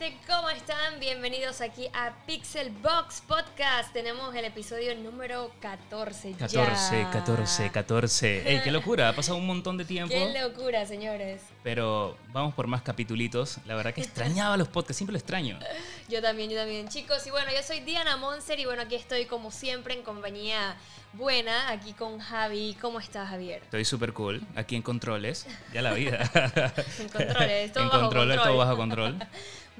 gente? ¿Cómo están? Bienvenidos aquí a Pixel Box Podcast. Tenemos el episodio número 14. 14, 14, 14. ¡Ey, qué locura! Ha pasado un montón de tiempo. ¡Qué locura, señores! Pero vamos por más capitulitos. La verdad que extrañaba los podcasts, siempre lo extraño. Yo también, yo también. Chicos, y bueno, yo soy Diana Monser y bueno, aquí estoy como siempre en compañía buena, aquí con Javi. ¿Cómo estás, Javier? Estoy súper cool, aquí en controles, ya la vida. en controles, todo en bajo control. todo bajo control.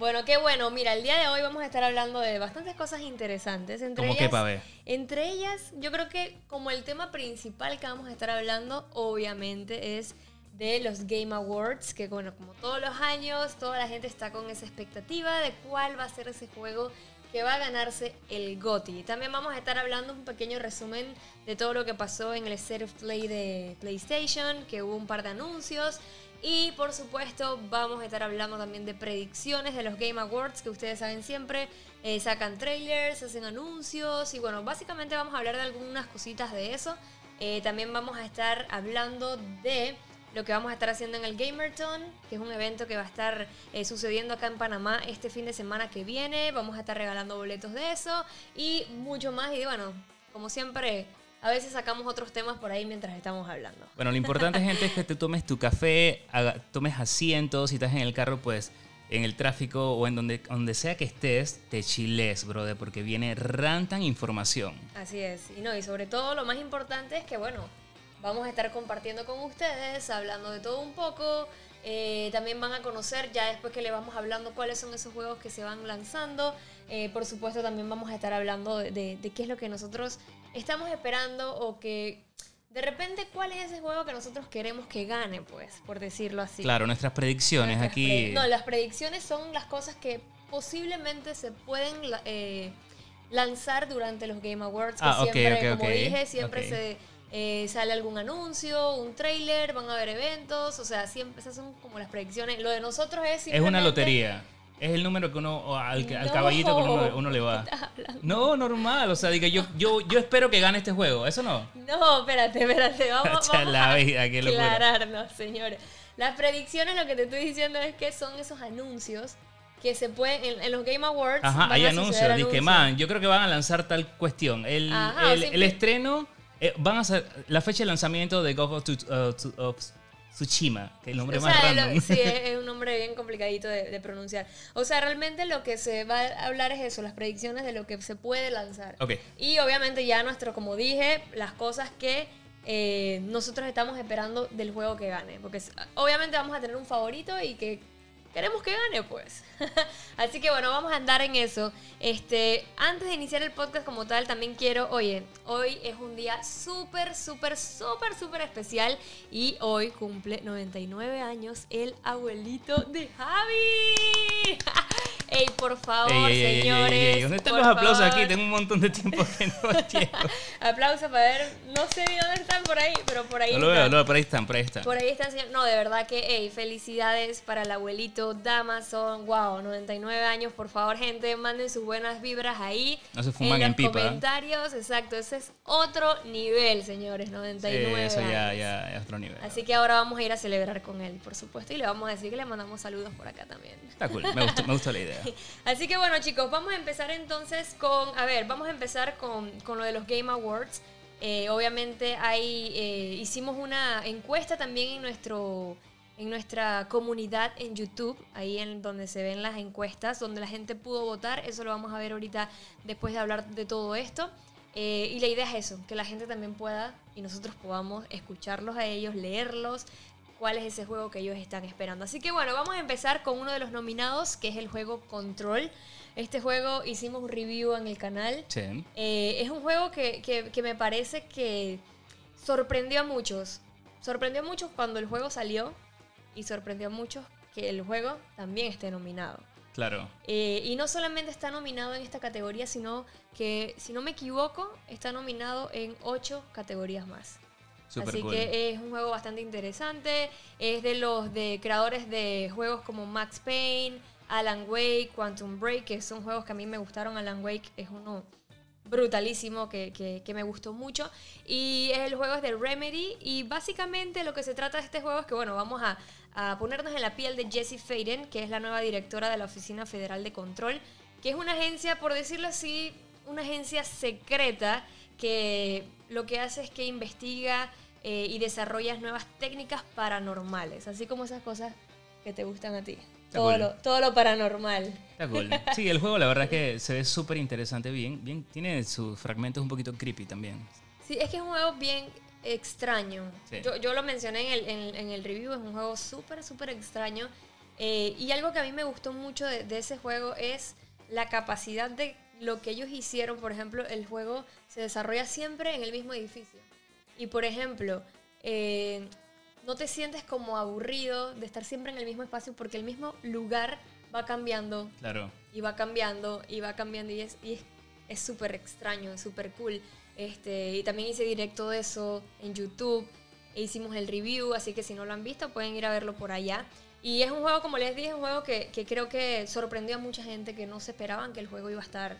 Bueno, qué bueno. Mira, el día de hoy vamos a estar hablando de bastantes cosas interesantes. Entre ¿Cómo ellas, qué? Entre ellas, yo creo que como el tema principal que vamos a estar hablando, obviamente, es de los Game Awards, que bueno, como todos los años, toda la gente está con esa expectativa de cuál va a ser ese juego que va a ganarse el GOTY. También vamos a estar hablando un pequeño resumen de todo lo que pasó en el State of Play de PlayStation, que hubo un par de anuncios. Y por supuesto vamos a estar hablando también de predicciones de los Game Awards, que ustedes saben siempre, eh, sacan trailers, hacen anuncios y bueno, básicamente vamos a hablar de algunas cositas de eso. Eh, también vamos a estar hablando de lo que vamos a estar haciendo en el Gamerton, que es un evento que va a estar eh, sucediendo acá en Panamá este fin de semana que viene. Vamos a estar regalando boletos de eso y mucho más. Y bueno, como siempre, a veces sacamos otros temas por ahí mientras estamos hablando. Bueno, lo importante, gente, es que te tomes tu café, haga- tomes asientos, si estás en el carro, pues en el tráfico o en donde, donde sea que estés, te chiles, brother, porque viene rantan información. Así es. Y no, y sobre todo lo más importante es que, bueno, vamos a estar compartiendo con ustedes, hablando de todo un poco. Eh, también van a conocer, ya después que le vamos hablando cuáles son esos juegos que se van lanzando. Eh, por supuesto, también vamos a estar hablando de, de- de qué es lo que nosotros estamos esperando o que de repente cuál es ese juego que nosotros queremos que gane, pues, por decirlo así. Claro, nuestras predicciones Nuestras aquí. pre- No, las predicciones son las cosas que posiblemente se pueden eh, lanzar durante los Game Awards. Que Ah, siempre, ok, como ok, dije, siempre se eh, sale algún anuncio, un trailer, van a haber eventos. O sea, siempre esas son como las predicciones. Lo de nosotros es Es una simplemente- lotería. Es el número que uno, al, No. caballito que uno, uno le va. No, normal. O sea, diga, yo, yo, yo espero que gane este juego. ¿Eso no? No, espérate, espérate. Vamos, vamos la a vida, qué locura. aclararnos, señores. Las predicciones, lo que te estoy diciendo es que son esos anuncios que se pueden en, en los Game Awards. Ajá, van hay a anuncios. anuncios. man, yo creo que van a lanzar tal cuestión. El, Ajá, el, estreno, eh, van a ser la fecha de lanzamiento de Ghost of, uh, of Tsushima, que es el nombre O más sea, lo- sí, es un nombre bien complicadito de, de pronunciar. O sea, realmente lo que se va a hablar es eso, las predicciones de lo que se puede lanzar. Ok. Y obviamente ya nuestro, como dije, las cosas que eh, nosotros estamos esperando del juego que gane. Porque obviamente vamos a tener un favorito y que queremos que gane, pues. Así que bueno, vamos a andar en eso. Este, antes de iniciar el podcast como tal, también quiero, oye, hoy es un día súper, súper, súper, súper especial y hoy cumple 99 años el abuelito de Javi. Ey, por favor, Ey, ey, ey, ey, señores. ey, ey, ¿Dónde están los aplausos favor. aquí? Tengo un montón de tiempo que no llego. Aplausos para ver, no sé dónde están por ahí, pero por ahí No lo veo, no, por ahí están, por ahí están. Por ahí están, señor. No, de verdad que, hey, felicidades para el abuelito Damason. Wow, 99 años. Por favor, gente, manden sus buenas vibras ahí. No se fuman en en los pipa. comentarios. Exacto, ese es otro nivel, señores. Sí, 99 eso ya, años. ya es otro nivel. Así que ahora vamos a ir a celebrar con él, por supuesto. Y le vamos a decir que le mandamos saludos por acá también. Está cool, me gustó, me gustó la idea. Así que bueno chicos, vamos a empezar entonces con, a ver, vamos a empezar con, con lo de los Game Awards. Eh, obviamente hay, eh, hicimos una encuesta también en, nuestro, en nuestra comunidad en YouTube, ahí en donde se ven las encuestas, donde la gente pudo votar, eso lo vamos a ver ahorita después de hablar de todo esto. Eh, y la idea es eso, que la gente también pueda y nosotros podamos escucharlos a ellos, leerlos, cuál es ese juego que ellos están esperando. Así que bueno, vamos a empezar con uno de los nominados, que es el juego Control. Este juego hicimos un review en el canal. Sí. Eh, es un juego que, que- que me parece que sorprendió a muchos. Sorprendió a muchos cuando el juego salió y sorprendió a muchos que el juego también esté nominado. Claro. Eh, y no solamente está nominado en esta categoría, sino que, si no me equivoco, está nominado en ocho categorías más. Súper Así cool. que es un juego bastante interesante. Es de los de creadores de juegos como Max Payne, Alan Wake, Quantum Break, que son juegos que a mí me gustaron. Alan Wake es uno brutalísimo que, que, que, me gustó mucho. Y el juego es de Remedy y básicamente lo que se trata de este juego es que, bueno, vamos a, a ponernos en la piel de Jessie Faden, que es la nueva directora de la Oficina Federal de Control, que es una agencia, por decirlo así, una agencia secreta que lo que hace es que investiga eh, y desarrolla nuevas técnicas paranormales, así como esas cosas que te gustan a ti. Todo, lo, todo lo paranormal. Está cool. Sí, el juego la verdad es que se ve súper interesante, bien, bien, tiene sus fragmentos un poquito creepy también. Sí, es que es un juego bien extraño. Yo, yo, lo mencioné en el, en, el, review, es un juego súper, súper extraño. Eh, y algo que a mí me gustó mucho de, de, ese juego es la capacidad de lo que ellos hicieron. Por ejemplo, el juego se desarrolla siempre en el mismo edificio. Y por ejemplo, eh, no te sientes como aburrido de estar siempre en el mismo espacio porque el mismo lugar va cambiando. Claro. Y va cambiando, y va cambiando, y es súper es, extraño, es súper cool. Este, y también hice directo de eso en YouTube. E hicimos el review, así que si no lo han visto pueden ir a verlo por allá. Y es un juego, como les dije, es un juego que, que creo que sorprendió a mucha gente que no se esperaban que el juego iba a estar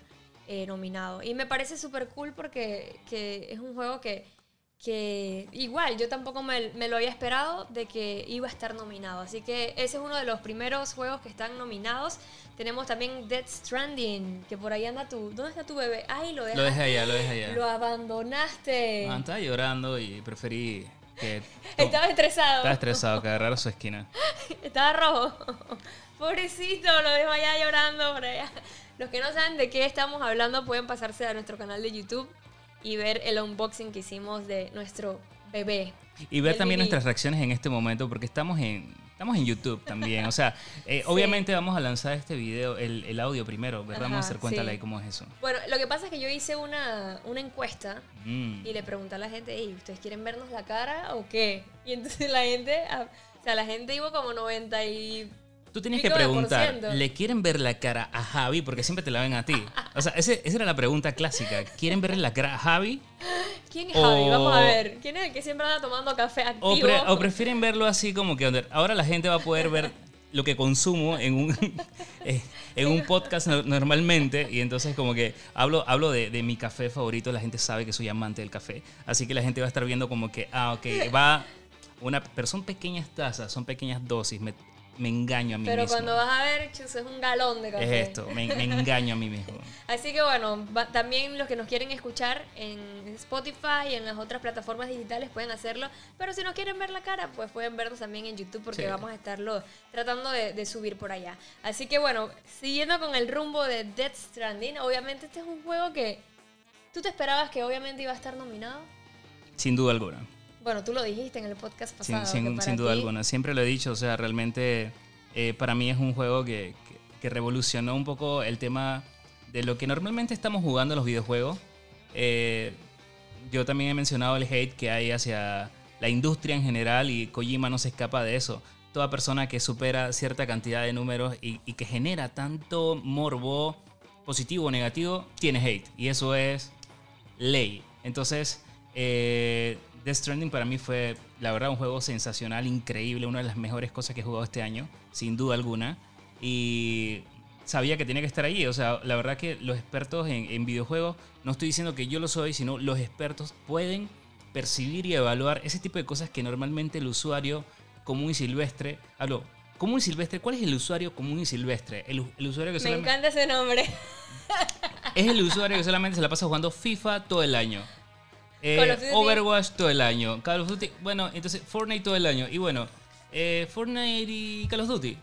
eh, nominado. Y me parece súper cool porque que es un juego que, que igual yo tampoco me, me, lo había esperado de que iba a estar nominado. Así que ese es uno de los primeros juegos que están nominados. Tenemos también Dead Stranding, que por ahí anda tu... ¿Dónde está tu bebé? Ay, lo Lo dejé allá, lo dejé allá. Lo abandonaste. Ah, estaba llorando y preferí que... Estaba estresado. Estaba estresado, que agarrar su esquina. Estaba rojo. Pobrecito, lo dejo allá llorando por allá. Los que no saben de qué estamos hablando pueden pasarse a nuestro canal de YouTube y ver el unboxing que hicimos de nuestro bebé. Y ver también nuestras reacciones en este momento, porque estamos en, estamos en YouTube también. O sea, eh, obviamente vamos a lanzar este video, el, el audio primero, ¿verdad? vamos a hacer cuenta sí. cómo es eso. Bueno, lo que pasa es que yo hice una, una encuesta mm. y le pregunté a la gente, hey, ¿ustedes quieren vernos la cara o qué? Y entonces la gente, o sea, la gente iba como 90 y Tú tienes que preguntar, ¿le quieren ver la cara a Javi? Porque siempre te la ven a ti. O sea, ese, esa era la pregunta clásica. ¿Quieren verle la cara a Javi? ¿Quién es Javi? Vamos a ver. ¿Quién es el que siempre anda tomando café activo? O, pre, o prefieren verlo así como que ahora la gente va a poder ver lo que consumo en un, eh, en un podcast normalmente y entonces como que hablo, hablo de, de, mi café favorito, la gente sabe que soy amante del café, así que la gente va a estar viendo como que, ah, ok, va una, pero son pequeñas tazas, son pequeñas dosis, me, me engaño a mí Pero mismo. cuando vas a ver, chus, es un galón de café. Es esto, me, me engaño a mí mismo. Así que bueno, va, también los que nos quieren escuchar en Spotify y en las otras plataformas digitales pueden hacerlo. Pero si no quieren ver la cara, pues pueden vernos también en YouTube porque sí. vamos a estarlo tratando de, de, subir por allá. Así que bueno, siguiendo con el rumbo de Death Stranding, obviamente este es un juego que... ¿Tú te esperabas que obviamente iba a estar nominado? Sin duda alguna. Bueno, tú lo dijiste en el podcast pasado. Sin, sin, sin duda ti... alguna, siempre lo he dicho, o sea, realmente eh, para mí es un juego que, que, que, revolucionó un poco el tema de lo que normalmente estamos jugando en los videojuegos. Eh, yo también he mencionado el hate que hay hacia la industria en general y Kojima no se escapa de eso. Toda persona que supera cierta cantidad de números y, y que genera tanto morbo positivo o negativo, tiene hate. Y eso es ley. Entonces, eh, Death Stranding para mí fue, la verdad, un juego sensacional, increíble, una de las mejores cosas que he jugado este año, sin duda alguna. Y sabía que tenía que estar allí. O sea, la verdad que los expertos en, en, videojuegos, no estoy diciendo que yo lo soy, sino los expertos pueden percibir y evaluar ese tipo de cosas que normalmente el usuario común y silvestre, hablo, común y silvestre, ¿cuál es el usuario común y silvestre? El, el usuario que Me encanta ese nombre. Es el usuario que solamente se la pasa jugando FIFA todo el año. Eh, Overwatch todo el año. Call of Duty, bueno, entonces Fortnite todo el año. Y bueno, eh, Fortnite y Call of Duty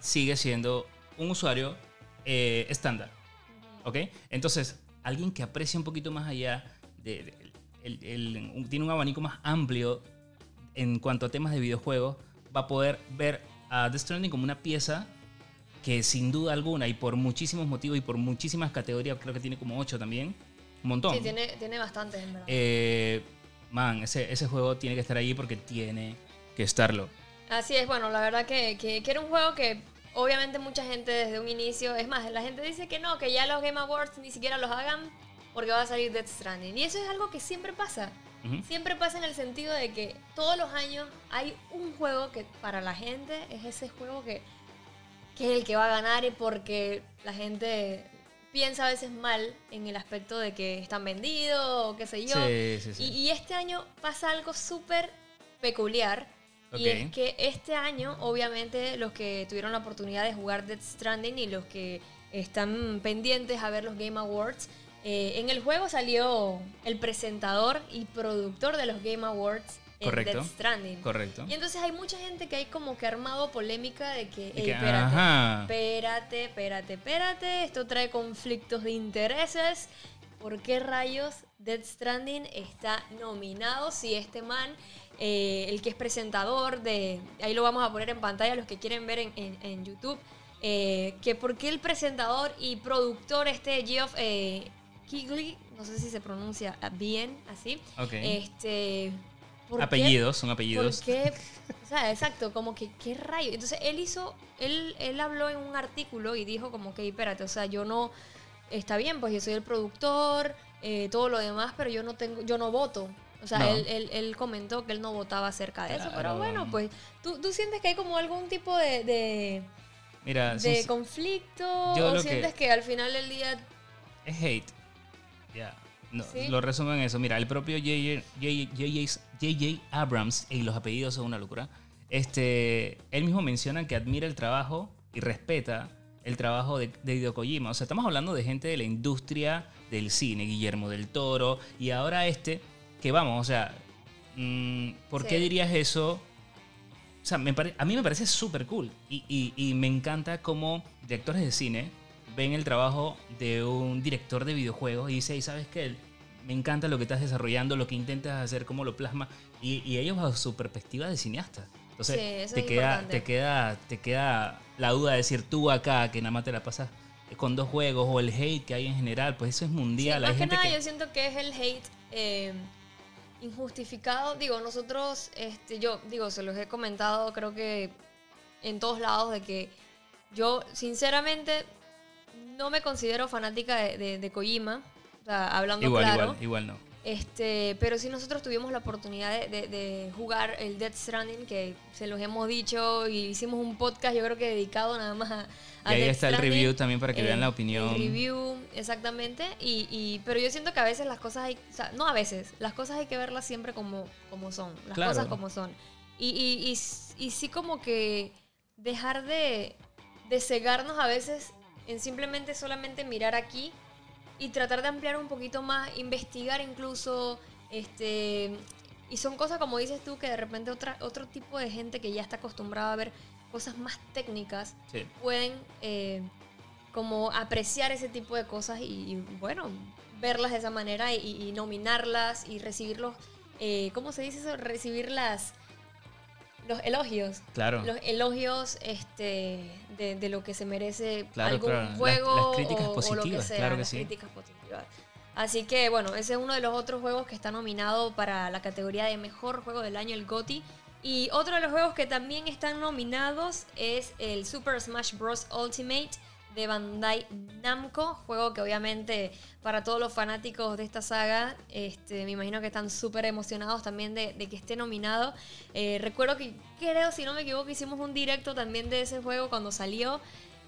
sigue siendo un usuario eh, estándar. ¿Ok? Entonces, alguien que aprecia un poquito más allá, de, de el, el, tiene un abanico más amplio en cuanto a temas de videojuegos, va a poder ver a Death Stranding como una pieza que sin duda alguna y por muchísimos motivos y por muchísimas categorías, creo que tiene como 8 también, un montón. Sí, tiene, tiene bastantes, en verdad. Eh, man, ese, ese juego tiene que estar ahí porque tiene que estarlo. Así es, bueno, la verdad que, que, que, era un juego que obviamente mucha gente desde un inicio, es más, la gente dice que no, que ya los Game Awards ni siquiera los hagan porque va a salir Death Stranding. Y eso es algo que siempre pasa. Uh -huh. Siempre pasa en el sentido de que todos los años hay un juego que para la gente es ese juego que, que es el que va a ganar y porque la gente piensa a veces mal en el aspecto de que están vendidos o qué sé yo. Sí, sí, sí. Y, y este año pasa algo súper peculiar. Y es que este año, obviamente, los que tuvieron la oportunidad de jugar Death Stranding y los que están pendientes a ver los Game Awards, eh, en el juego salió el presentador y productor de los Game Awards Correcto. Death Stranding. Correcto. Y entonces hay mucha gente que hay como que armado polémica de que, De "Ey, que, espérate, ajá. espérate, espérate, espérate, esto trae conflictos de intereses. ¿Por qué rayos Death Stranding está nominado si este man, eh, el que es presentador de, ahí lo vamos a poner en pantalla los que quieren ver en, en- en YouTube, eh, que por qué el presentador y productor este Geoff eh, Keighley, no sé si se pronuncia bien así, Ok. este... ¿por qué- apellidos, son apellidos. ¿Por qué? O sea, exacto, como que, ¿qué rayo? Entonces, él hizo, él, él habló en un artículo y dijo como que, espérate, o sea, yo no, está bien, pues yo soy el productor, eh, todo lo demás, pero yo no tengo, yo no voto. O sea, No. él, él- él comentó que él no votaba acerca de eso, pero bueno, pues, ¿tú, tú sientes que hay como algún tipo de, de, Mira, de sin- conflicto? yo ¿O que- sientes que... al final del día es hate. Ya. No, Sí. Lo resumen en eso. Mira, el propio J.J. Abrams, y los apellidos son una locura, este, él mismo menciona que admira el trabajo y respeta el trabajo de, de Hideo Kojima. O sea, estamos hablando de gente de la industria del cine, Guillermo del Toro, y ahora este, que vamos, o sea, mm, ¿por qué dirías eso? O sea, me pare- a mí me parece súper cool. Y, y- y me encanta cómo directores de cine ven el trabajo de un director de videojuegos y dice, "Ey, ¿sabes qué? Me encanta lo que estás desarrollando, lo que intentas hacer, cómo lo plasma. Y, y ellos bajo su perspectiva de cineasta. Entonces, Sí, eso te, es queda, importante. te, queda, te queda la duda de decir tú acá, que nada más te la pasas con dos juegos, o el hate que hay en general, pues eso es Sí, mundial. más hay que gente nada que... yo siento que es el hate eh, injustificado. Digo, nosotros, este, yo digo, se los he comentado creo que en todos lados de que yo sinceramente no me considero fanática de, de- de Kojima, o sea, hablando Igual, claro. igual, igual no. Este, pero sí nosotros tuvimos la oportunidad de, de- de jugar el Death Stranding, que se los hemos dicho y hicimos un podcast yo creo que dedicado nada más a... a Y ahí Death está el review también para que vean la opinión. El review, exactamente. Y, y- pero yo siento que a veces las cosas hay, o sea, no a veces, las cosas hay que verlas siempre como, como son, las Claro. cosas como son. Y, y, y sí como que dejar de, de cegarnos a veces en simplemente solamente mirar aquí y tratar de ampliar un poquito más, investigar incluso, este, y son cosas como dices tú que de repente otra, otro tipo de gente que ya está acostumbrada a ver cosas más técnicas Sí. pueden eh, como apreciar ese tipo de cosas y, y, bueno, verlas de esa manera y, y nominarlas y recibirlos, eh, ¿cómo se dice eso? Recibir las, los elogios. Claro. Los elogios este, de, de lo que se merece Claro, algún claro. Juego las críticas o, o lo que positivas, sea, claro que las sí. críticas positivas. Así que bueno, ese es uno de los otros juegos que está nominado para la categoría de mejor juego del año, el GOTY. Y otro de los juegos que también están nominados es el Super Smash Bros. Ultimate de Bandai Namco, juego que obviamente para todos los fanáticos de esta saga, este, me imagino que están súper emocionados también de, de que esté nominado. Eh, recuerdo que creo, si no me equivoco, hicimos un directo también de ese juego cuando salió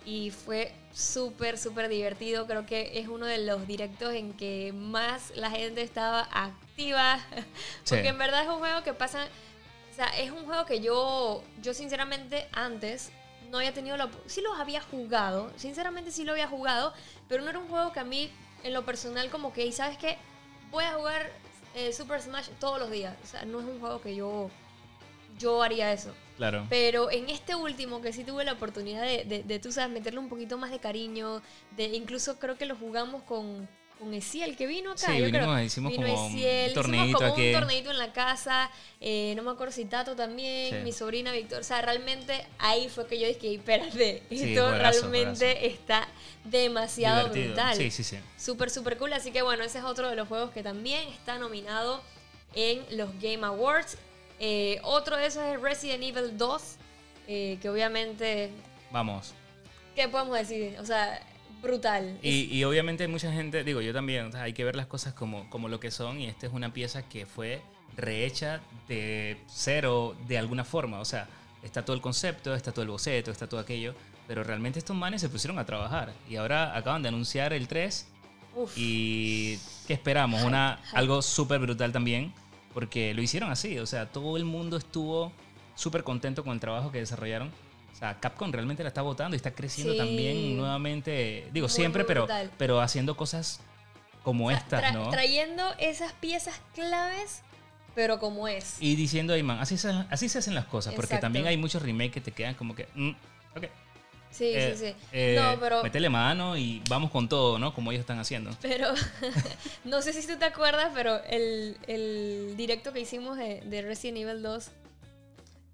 y fue súper, súper divertido. Creo que es uno de los directos en que más la gente estaba activa, Sí. porque en verdad es un juego que pasa, o sea, es un juego que yo, yo sinceramente antes no había tenido la... Sí los había jugado, sinceramente sí lo había jugado, pero no era un juego que a mí, en lo personal, como que, ¿y sabes qué? Voy a jugar eh, Super Smash todos los días. O sea, no es un juego que yo, yo haría eso. Claro. Pero en este último, que sí tuve la oportunidad de, de, de, tú sabes, meterle un poquito más de cariño, de incluso creo que lo jugamos con, con Esiel, que vino acá. Sí, yo vinimos, creo. hicimos Vino como un Esiel, torneito hicimos como un torneito en la casa, eh, no me acuerdo si Tato también, Sí. mi sobrina Víctor, o sea, realmente ahí fue que yo dije, espérate, Sí, esto juegazo, realmente está demasiado Divertido. brutal. Sí, sí, sí. Súper, súper cool. Así que bueno, ese es otro de los juegos que también está nominado en los Game Awards. Eh, otro de esos es Resident Evil 2, eh, que obviamente, Vamos. ¿qué podemos decir? O sea, brutal. Y, y obviamente mucha gente, digo yo también, o sea, hay que ver las cosas como, como lo que son y esta es una pieza que fue rehecha de cero de alguna forma, o sea, está todo el concepto, está todo el boceto, está todo aquello, pero realmente estos manes se pusieron a trabajar. Y ahora acaban de anunciar el 3. Uf. Y ¿qué esperamos? Una, algo súper brutal también, porque lo hicieron así. O sea, todo el mundo estuvo súper contento con el trabajo que desarrollaron. O sea, Capcom realmente la está votando y está creciendo Sí. también nuevamente. Digo, Muy, siempre, muy pero, pero haciendo cosas como O sea, estas, tra- ¿no? Trayendo esas piezas claves, pero como es. Y diciendo ahí, man, así se, así se hacen las cosas, porque Exacto. también hay muchos remakes que te quedan como que, mm, ok. Sí, eh, sí, sí. eh, no, pero, Metele mano y vamos con todo, ¿no? Como ellos están haciendo. pero no sé si tú te acuerdas, pero el, el directo que hicimos de, de Resident Evil 2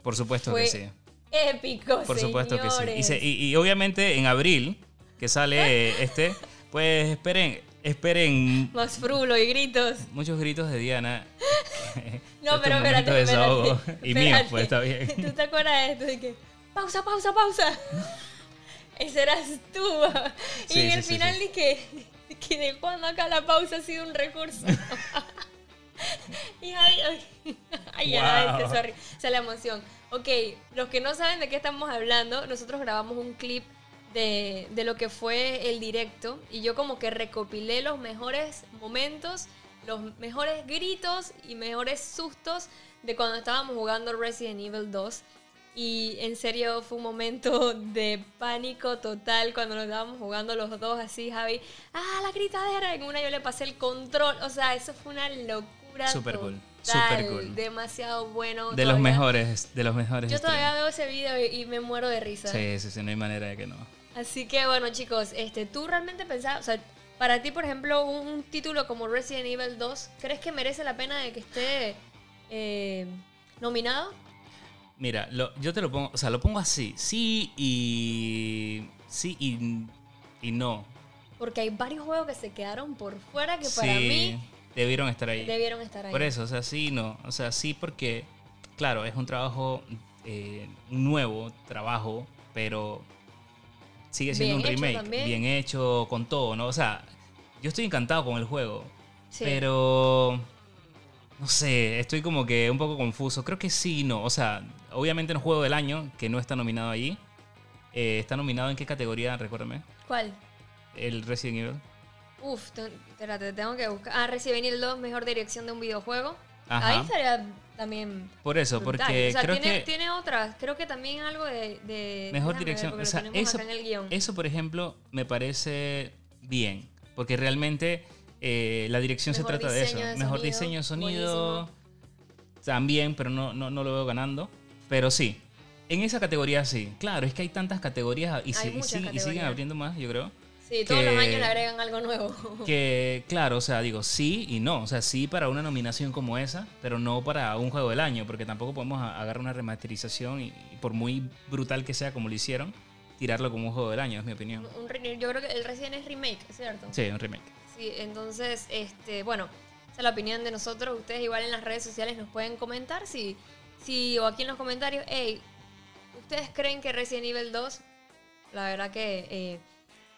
Por supuesto Fue que sí. Épico, Por supuesto que sí. Y, señores. se- y- y obviamente en abril, que sale este, pues esperen, esperen Más frulo y gritos. muchos gritos de Diana. No, Este pero espérate, de desahogo. espérate, Y mío, espérate. pues está bien. ¿Tú te acuerdas de esto? De que, pausa, pausa, pausa. Ese eras tú. y Sí, en sí, el sí, final dije que de cuando acá la pausa ha sido un recurso. y ay, ay, ay, ya, Wow. este, sorry. O sea, la emoción. Ok, los que no saben de qué estamos hablando, nosotros grabamos un clip de, de lo que fue el directo y yo como que recopilé los mejores momentos, los mejores gritos y mejores sustos de cuando estábamos jugando Resident Evil 2. Y en serio fue un momento de pánico total cuando nos estábamos jugando los dos así, Javi. Ah, la gritadera. En una yo le pasé el control. O sea, eso fue una locura. Super cool, total, super cool. Demasiado bueno. De los mejores, de los mejores. Yo todavía veo ese video y, y me muero de risa. Sí, sí, sí, no hay manera de que no. Así que bueno, chicos, este, ¿tú realmente pensabas, o sea, para ti, por ejemplo, un, un título como Resident Evil 2, ¿crees que merece la pena de que esté eh, nominado? Mira, lo- yo te lo pongo, o sea, lo pongo así. Sí y. Sí y, y no. Porque hay varios juegos que se quedaron por fuera que para mí debieron estar ahí. debieron estar ahí. Por eso, o sea, sí y no. O sea, sí porque, claro, es un trabajo, eh, un nuevo trabajo, pero sigue siendo Bien un remake. también. Bien hecho, con todo, ¿no? O sea, yo estoy encantado con el juego, Sí. pero... No sé, estoy como que un poco confuso. Creo que sí y no. O sea, obviamente en el juego del año, que no está nominado ahí. eh, ¿Está nominado en qué categoría? Recuérdame. ¿Cuál? El Resident Evil. Uf, te- espérate, tengo que buscar. Ah, Resident Evil 2, mejor dirección de un videojuego. Ajá. Ahí estaría también. Por eso, brutal. porque o sea, creo tiene, que... tiene otras. Creo que también algo de. de- Mejor ver, dirección. porque O sea, eso, el eso, por ejemplo, me parece bien. Porque realmente eh, la dirección Mejor se trata de eso. de Mejor sonido, diseño, sonido. buenísimo. También, pero no, no, no lo veo ganando. Pero sí. En esa categoría sí. Claro, es que hay tantas categorías y, Hay y sig- y siguen categorías. abriendo más, yo creo. Sí, todos los años le agregan algo nuevo. Que, claro, o sea, digo sí y no. O sea, sí para una nominación como esa, pero no para un juego del año, porque tampoco podemos agarrar una remasterización y, y por muy brutal que sea como lo hicieron, tirarlo como un juego del año, es mi opinión. Un re- yo creo que el Resident es remake, ¿es cierto? Sí, un remake. Sí, entonces, este, bueno, esa es la opinión de nosotros. Ustedes igual en las redes sociales nos pueden comentar si, si o aquí en los comentarios, hey, ¿ustedes creen que Resident Evil 2, la verdad que eh,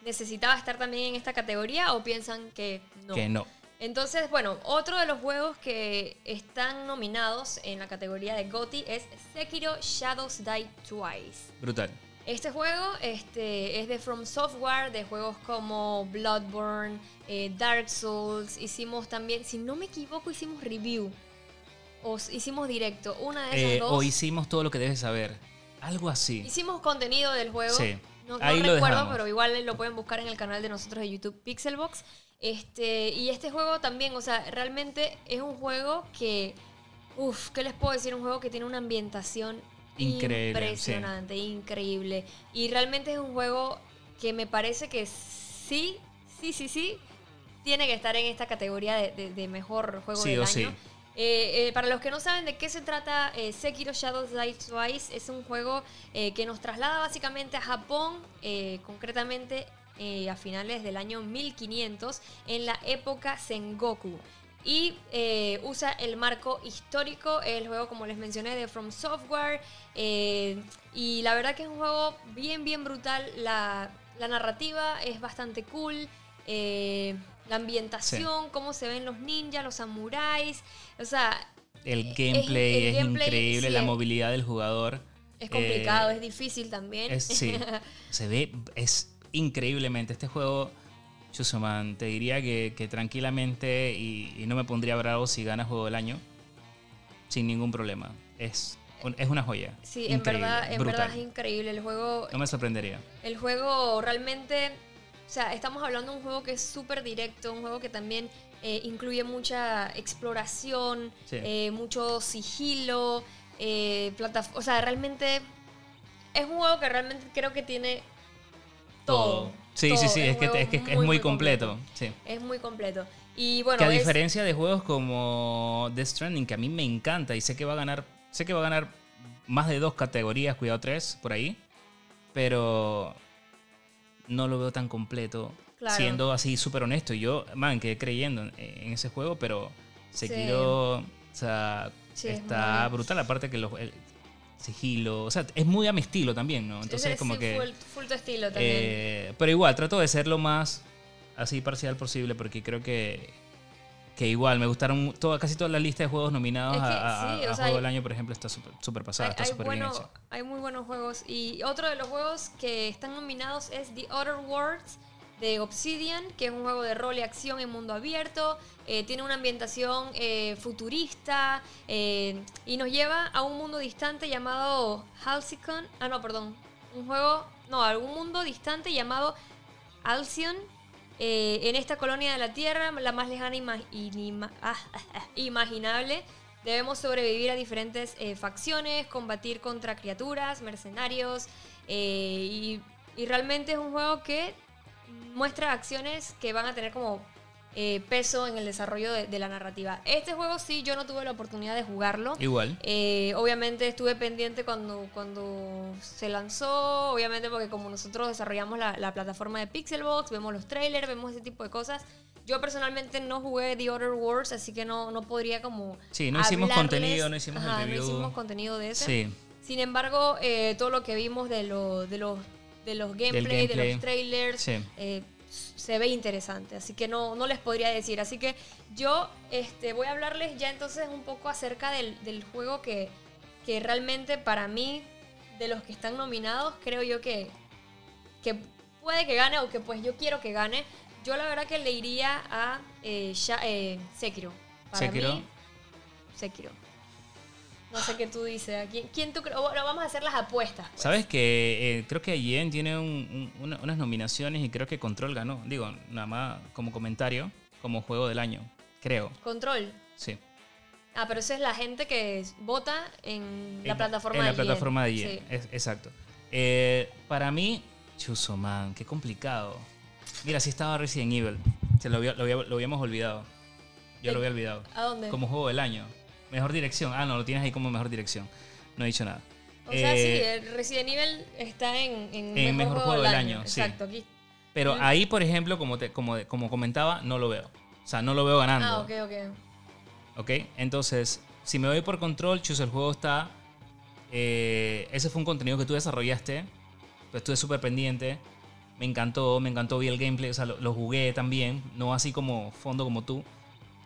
necesitaba estar también en esta categoría o piensan que no? Que no. Entonces, bueno, otro de los juegos que están nominados en la categoría de GOTY es Sekiro Shadows Die Twice. Brutal. Este juego este, es de From Software, de juegos como Bloodborne, eh, Dark Souls. Hicimos también, si no me equivoco, hicimos review. O hicimos directo. Una de esas Eh, dos. o hicimos todo lo que debes saber. Algo así. Hicimos contenido del juego. Sí. No, no lo recuerdo, dejamos. pero igual lo pueden buscar en el canal de nosotros de YouTube Pixelbox. Este, y este juego también, o sea, realmente es un juego que. Uf, ¿qué les puedo decir? Un juego que tiene una ambientación Increíble, impresionante, increíble. Y realmente es un juego que me parece que sí, sí, sí, sí, tiene que estar en esta categoría de, de- de mejor juego Sí del o año. sí. Eh, eh, para los que no saben de qué se trata, eh, Sekiro Shadows Die Twice es un juego que nos traslada básicamente a Japón, concretamente a finales del año 1500, en la época Sengoku. Y usa el marco histórico, el juego como les mencioné de From Software. y la verdad que es un juego bien, bien brutal. La, narrativa es bastante cool. La ambientación, cómo se ven los ninjas, los samuráis. O sea, El es- gameplay el es, gameplay, increíble, sí, la movilidad del jugador Es complicado, es difícil también. sí, se ve, es increíblemente. Este juego, Chusoman, te diría que, tranquilamente y, no me pondría bravo si gana juego del año. Sin ningún problema. Es, es una joya. Sí, en, verdad, en verdad es increíble. El juego. No me sorprendería. El juego realmente. O sea, estamos hablando de un juego que es súper directo, un juego que también eh, incluye mucha exploración, eh, mucho sigilo, eh, o sea, realmente es un juego que realmente creo que tiene todo. Sí, sí, sí, es, que, es, que es muy, completo. Sí. Es muy completo. Y bueno, que a diferencia de juegos como Death Stranding, que a mí me encanta y sé que va a ganar, sé que va a ganar más de dos categorías, cuidado tres, por ahí, pero no lo veo tan completo. Siendo así súper honesto. Yo, man, quedé creyendo en, ese juego, pero se quiero o sea, está brutal. Aparte que los, el sigilo, o sea, es muy a mi estilo también, ¿no? Entonces, como que. Full, tu estilo también. Eh, pero igual, trato de ser lo más así parcial posible porque creo que que igual me gustaron toda, casi toda la lista de juegos nominados a, Juego del Año, por ejemplo, está súper pasada, está súper bien hecha. Hay muy buenos juegos. Y otro de los juegos que están nominados es The Other Worlds de Obsidian, que es un juego de rol y acción en mundo abierto. Eh, tiene una ambientación eh, futurista eh, y nos lleva a un mundo distante llamado Halcyon. Ah, no, perdón. Un juego, no, a algún mundo distante llamado Alcyon eh, en esta colonia de la Tierra, la más lejana ah, imaginable, debemos sobrevivir a diferentes eh, facciones, combatir contra criaturas, mercenarios, eh, y realmente es un juego que muestra acciones que van a tener como eh, peso en el desarrollo de, la narrativa. Este juego sí, yo no tuve la oportunidad de jugarlo. Igual. Eh, obviamente estuve pendiente cuando, cuando se lanzó, obviamente porque como nosotros desarrollamos la, plataforma de Pixelbox, vemos los trailers, vemos ese tipo de cosas. Yo personalmente no jugué The Other Wars, así que no, no podría como... Sí, no hicimos contenido, no hicimos el review. No hicimos contenido de ese. Sí. Sin embargo, eh, todo lo que vimos de, lo, de los de los gameplay, de los trailers, sí se ve interesante, así que no, no les podría decir. Así que yo este, voy a hablarles ya entonces un poco acerca del, juego que, que, realmente para mí, de los que están nominados, creo yo que, que puede que gane o que pues yo quiero que gane. Yo la verdad que le iría a eh, eh Sekiro. Para Sekiro. mí, Sekiro. No sé qué tú dices. ¿Quién, tú crees? Bueno, vamos a hacer las apuestas. Pues. Sabes que eh, creo que Yen tiene unas nominaciones y creo que Control ganó. Digo, nada más como comentario, como juego del año. Creo. ¿Control? Sí. Ah, pero esa es la gente que vota en la plataforma de En la plataforma de Yen. exacto. Eh, para mí, Chuso, man, qué complicado. Mira, sí estaba Resident Evil. Se lo, lo habíamos olvidado. Yo lo había olvidado. ¿A dónde? Como juego del año. Mejor dirección. Ah, no, lo tienes ahí como mejor dirección. No he dicho nada. O sea, sí, eh, el Resident Evil está en, en, mejor, juego, del año. Exacto, aquí. Pero ahí, por ejemplo, como, te, como, como comentaba, no lo veo. O sea, no lo veo ganando. Ah, ok, ok. Ok, entonces, si me voy por control, chus, el juego está. Eh, ese fue un contenido que tú desarrollaste. Pues estuve súper pendiente. Me encantó, me encantó, vi el gameplay, o sea, lo, jugué también. No así como fondo como tú.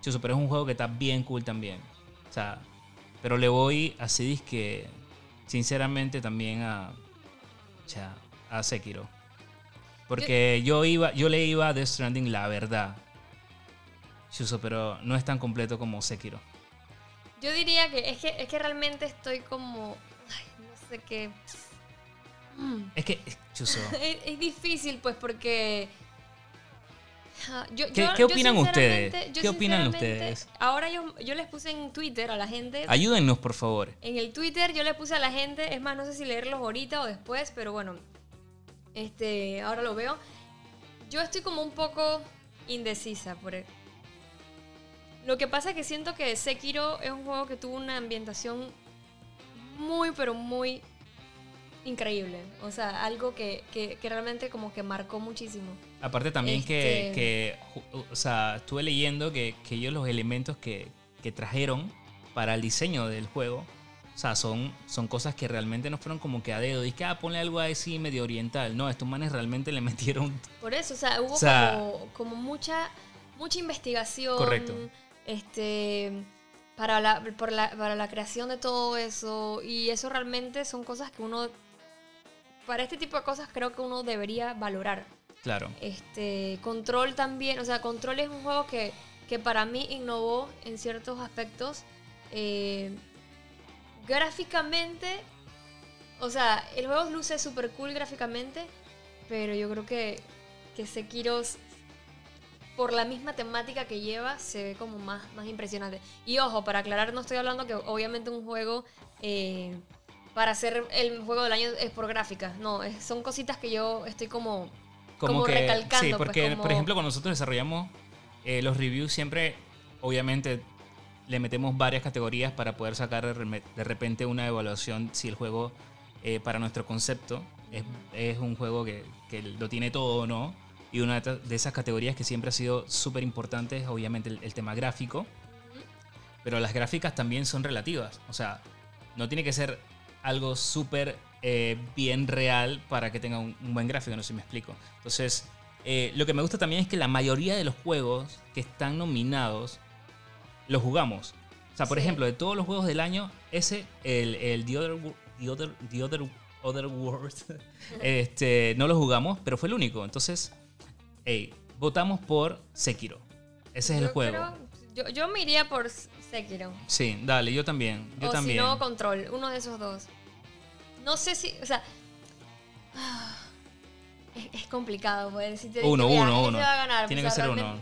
Chuso, pero es un juego que está bien cool también pero le voy así que sinceramente también a, a Sekiro. Porque yo, iba, yo le iba a Death Stranding la verdad. Chuso, pero no es tan completo como Sekiro. Yo diría que es que, es que realmente estoy como. no sé qué. Es que, Chuso. es difícil, pues, porque ¿Qué, opinan ustedes? ¿Qué opinan ustedes? Ahora yo, yo les puse en Twitter a la gente. Ayúdennos, por favor. En el Twitter yo le puse a la gente, es más, no sé si leerlos ahorita o después, pero bueno, este, ahora lo veo. Yo estoy como un poco indecisa por Lo que pasa es que siento que Sekiro es un juego que tuvo una ambientación muy, pero muy increíble. O sea, algo que, que, realmente como que marcó muchísimo. Aparte también que, este que, o sea, estuve leyendo que, que ellos los elementos que, que trajeron para el diseño del juego, o sea, son, son cosas que realmente no fueron como que a dedo. Dice que, ah, ponle algo así medio oriental. No, estos manes realmente le metieron... Por eso, o sea, hubo como, como mucha, mucha investigación. Correcto. Este para la, por la- para la creación de todo eso. Y eso realmente son cosas que uno, para este tipo de cosas creo que uno debería valorar. Claro. Este, Control también, o sea, Control es un juego que, que para mí innovó en ciertos aspectos. Eh, gráficamente, o sea, el juego luce súper cool gráficamente, pero yo creo que, que Sekiro, por la misma temática que lleva, se ve como más, más impresionante. Y ojo, para aclarar, no estoy hablando que obviamente un juego... eh, para hacer el juego del año es por gráfica. No, es- son cositas que yo estoy como como recalcando, Sí, pues, porque, como- por ejemplo, cuando nosotros desarrollamos eh, los reviews, siempre, obviamente, le metemos varias categorías para poder sacar de repente una evaluación si el juego, eh, para nuestro concepto, es, es un juego que, que lo tiene todo o no. Y una de de esas categorías que siempre ha sido súper importante es, obviamente, el, el tema gráfico. Pero las gráficas también son relativas. O sea, no tiene que ser algo súper eh, bien real para que tenga un, un buen gráfico, no sé si me explico. Entonces, eh, lo que me gusta también es que la mayoría de los juegos que están nominados los jugamos. O sea, por Sí. ejemplo, de todos los juegos del año, ese, el, el The Other, The Other, The Other, Other World, este, no lo jugamos, pero fue el único. Entonces, hey, votamos por Sekiro. Ese es el juego. creo- yo, yo me iría por Sekiro. Sí, dale, yo también. Yo o también. si no, Control. Uno de esos dos. No sé si. O sea. Es, es complicado, pues. Si te uno, uno, uno. va a ganar, Tiene que sea, ser uno.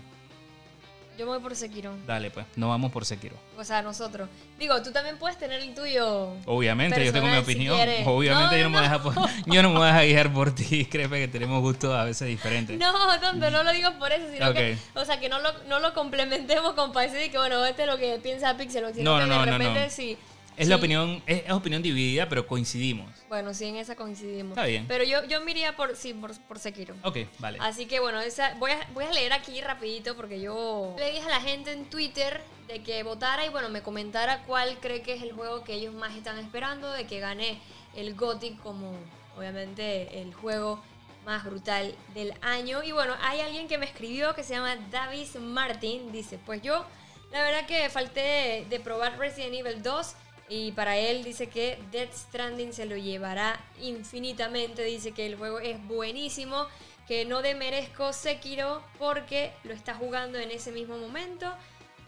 Yo me voy por Sekiro. Dale, pues, no vamos por Sekiro. O sea, nosotros. Digo, tú también puedes tener el tuyo. Obviamente, yo tengo mi si opinión. Obviamente No, yo, no me voy a no. dejar por- yo no me voy a guiar por ti. Créeme que tenemos gustos a veces diferentes. No, tonto, no lo digo por eso, sino que, o sea, que no lo, no lo complementemos con parecer de que, bueno, este es lo que piensa Pixel, sino No, que no, de repente no. Es sí, la opinión, es, es opinión dividida, pero coincidimos. Bueno, sí, en esa coincidimos. Está bien. Pero yo, yo me iría por, sí, por, por Sekiro. Ok, vale. Así que bueno, esa, voy, a, voy a leer aquí rapidito porque yo le dije a la gente en Twitter de que votara y bueno, me comentara cuál cree que es el juego que ellos más están esperando, de que gane el Gothic como obviamente el juego más brutal del año. Y bueno, hay alguien que me escribió que se llama Davis Martin, dice, pues yo la verdad que falté de, de probar Resident Evil 2 y para él dice que Death Stranding se lo llevará infinitamente. Dice que el juego es buenísimo, que no demerezco Sekiro porque lo está jugando en ese mismo momento.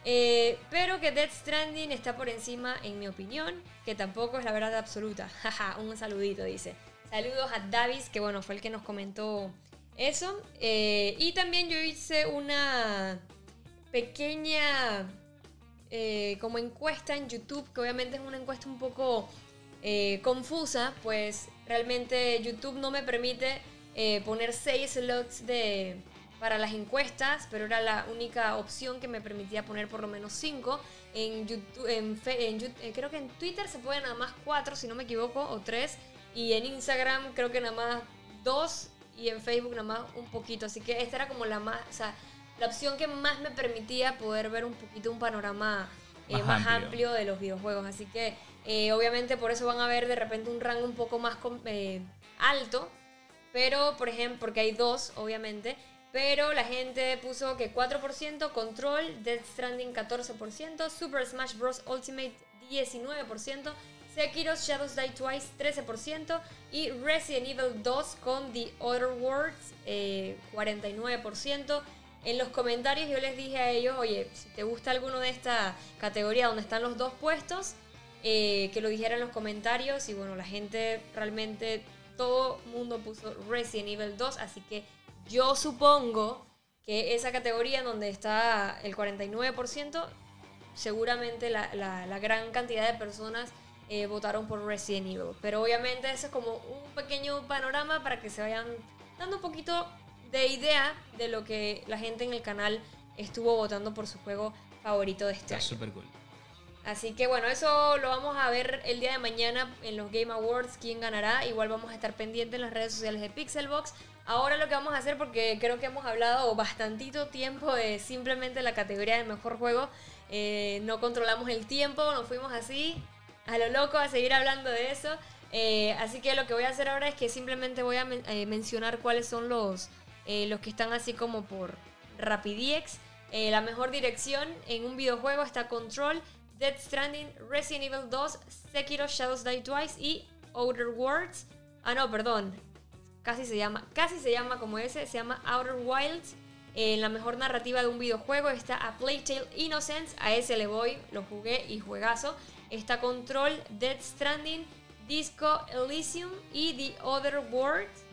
eh, pero que Death Stranding está por encima, en mi opinión, que tampoco es la verdad absoluta. Jaja, un saludito, dice. Saludos a Davis, que bueno, fue el que nos comentó eso. Eh, y también yo hice una pequeña eh, como encuesta en YouTube, que obviamente es una encuesta un poco eh, confusa, pues realmente YouTube no me permite eh, poner seis slots de, para las encuestas, pero era la única opción que me permitía poner por lo menos cinco. En YouTube, en, Fe- creo que en Twitter se pueden nada más cuatro, si no me equivoco, o tres, y en Instagram creo que nada más dos, y en Facebook nada más un poquito. Así que esta era como la más, la opción que más me permitía poder ver un poquito un panorama eh, Más más, amplio. amplio. de los videojuegos. Así que eh, obviamente por eso van a ver de repente un rango un poco más eh, alto. Pero, por ejemplo, porque hay dos, obviamente. Pero la gente puso que 4%, Control, Death Stranding 14%, Super Smash Bros. Ultimate 19%, Sekiro Shadows Die Twice 13% y Resident Evil 2 con The Other Worlds eh, 49%. En los comentarios yo les dije a ellos, oye, si te gusta alguno de esta categoría donde están los dos puestos, eh, que lo dijera en los comentarios y bueno, la gente realmente, todo mundo puso Resident Evil 2, así que yo supongo que esa categoría donde está el 49%, seguramente la, la- la gran cantidad de personas eh, votaron por Resident Evil. Pero obviamente eso es como un pequeño panorama para que se vayan dando un poquito de idea de lo que la gente en el canal estuvo votando por su juego favorito de este Está año. súper cool. Así que bueno, eso lo vamos a ver el día de mañana en los Game Awards, quién ganará. Igual vamos a estar pendientes en las redes sociales de Pixelbox. Ahora lo que vamos a hacer, porque creo que hemos hablado bastantito tiempo de simplemente la categoría de mejor juego, eh, no controlamos el tiempo, nos fuimos así a lo loco a seguir hablando de eso. Eh, así que lo que voy a hacer ahora es que simplemente voy a men- eh, mencionar cuáles son los, eh, los que están así como por Rapidiex. Eh, la mejor dirección en un videojuego está Control, Dead Stranding, Resident Evil 2, Sekiro Shadows Die Twice y Outer Worlds. Ah, no, perdón. Casi se llama, casi se llama como ese, se llama Outer Wilds. En la mejor narrativa de un videojuego está A Plague Tale Innocence, a ese le voy, lo jugué y juegazo. Está Control, Dead Stranding, Disco Elysium y The Other Worlds.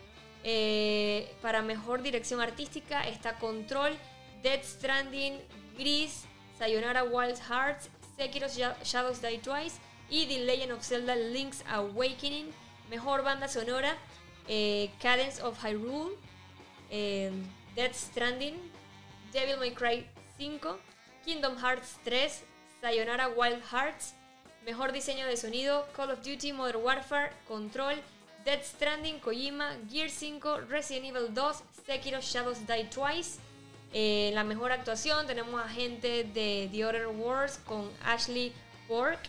Eh, para mejor dirección artística está Control, Dead Stranding, Gris, Sayonara Wild Hearts, Sekiro Shadows Die Twice y The Legend of Zelda Link's Awakening. Mejor banda sonora, eh, Cadence of Hyrule, eh, Dead Stranding, Devil May Cry 5, Kingdom Hearts 3, Sayonara Wild Hearts. Mejor diseño de sonido, Call of Duty Modern Warfare, Control, Dead Stranding, Kojima, Gear 5, Resident Evil 2, Sekiro Shadows Die Twice. Eh, la mejor actuación tenemos a gente de The Other Wars con Ashley Bork.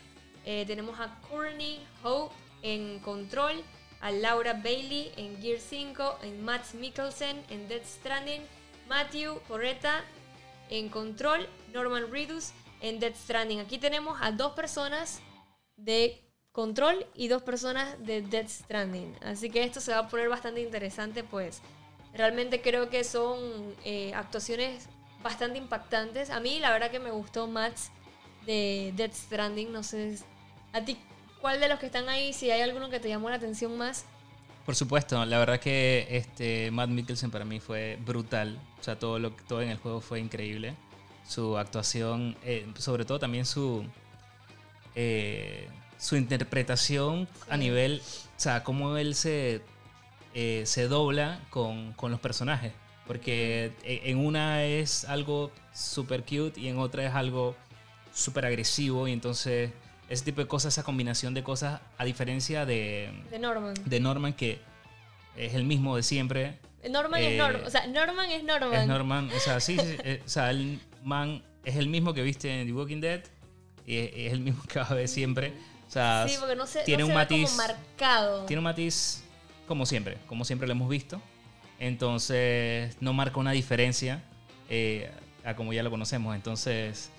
Eh, tenemos a Courtney Hope en Control, a Laura Bailey en Gear 5, en Matt Mikkelsen en Dead Stranding, Matthew Porreta en Control, Norman Reedus en Dead Stranding. Aquí tenemos a dos personas de Control y dos personas de Dead Stranding. Así que esto se va a poner bastante interesante, pues realmente creo que son eh, actuaciones bastante impactantes. A mí la verdad que me gustó Max de Dead Stranding. No sé, a ti, ¿cuál de los que están ahí, si hay alguno que te llamó la atención más? Por supuesto, la verdad que este Matt Mikkelsen para mí fue brutal. O sea, todo, lo, todo en el juego fue increíble. Su actuación, eh, sobre todo también su... Eh, su interpretación a nivel, o sea, cómo él se, eh, se dobla con, con, los personajes. Porque e, en una es algo súper cute y en otra es algo súper agresivo y entonces ese tipo de cosas, esa combinación de cosas, a diferencia de, de Norman. De Norman, que es el mismo de siempre. Norman es Norman, o sea, Norman es Norman. Es Norman, o sea, sí, eh, o sea, el man es el mismo que viste en The Walking Dead y es, el mismo que va a ver siempre sí, porque no se, tiene un matiz como marcado. Tiene un matiz como siempre, como siempre lo hemos visto. Entonces no marca una diferencia eh, a como ya lo conocemos. Entonces,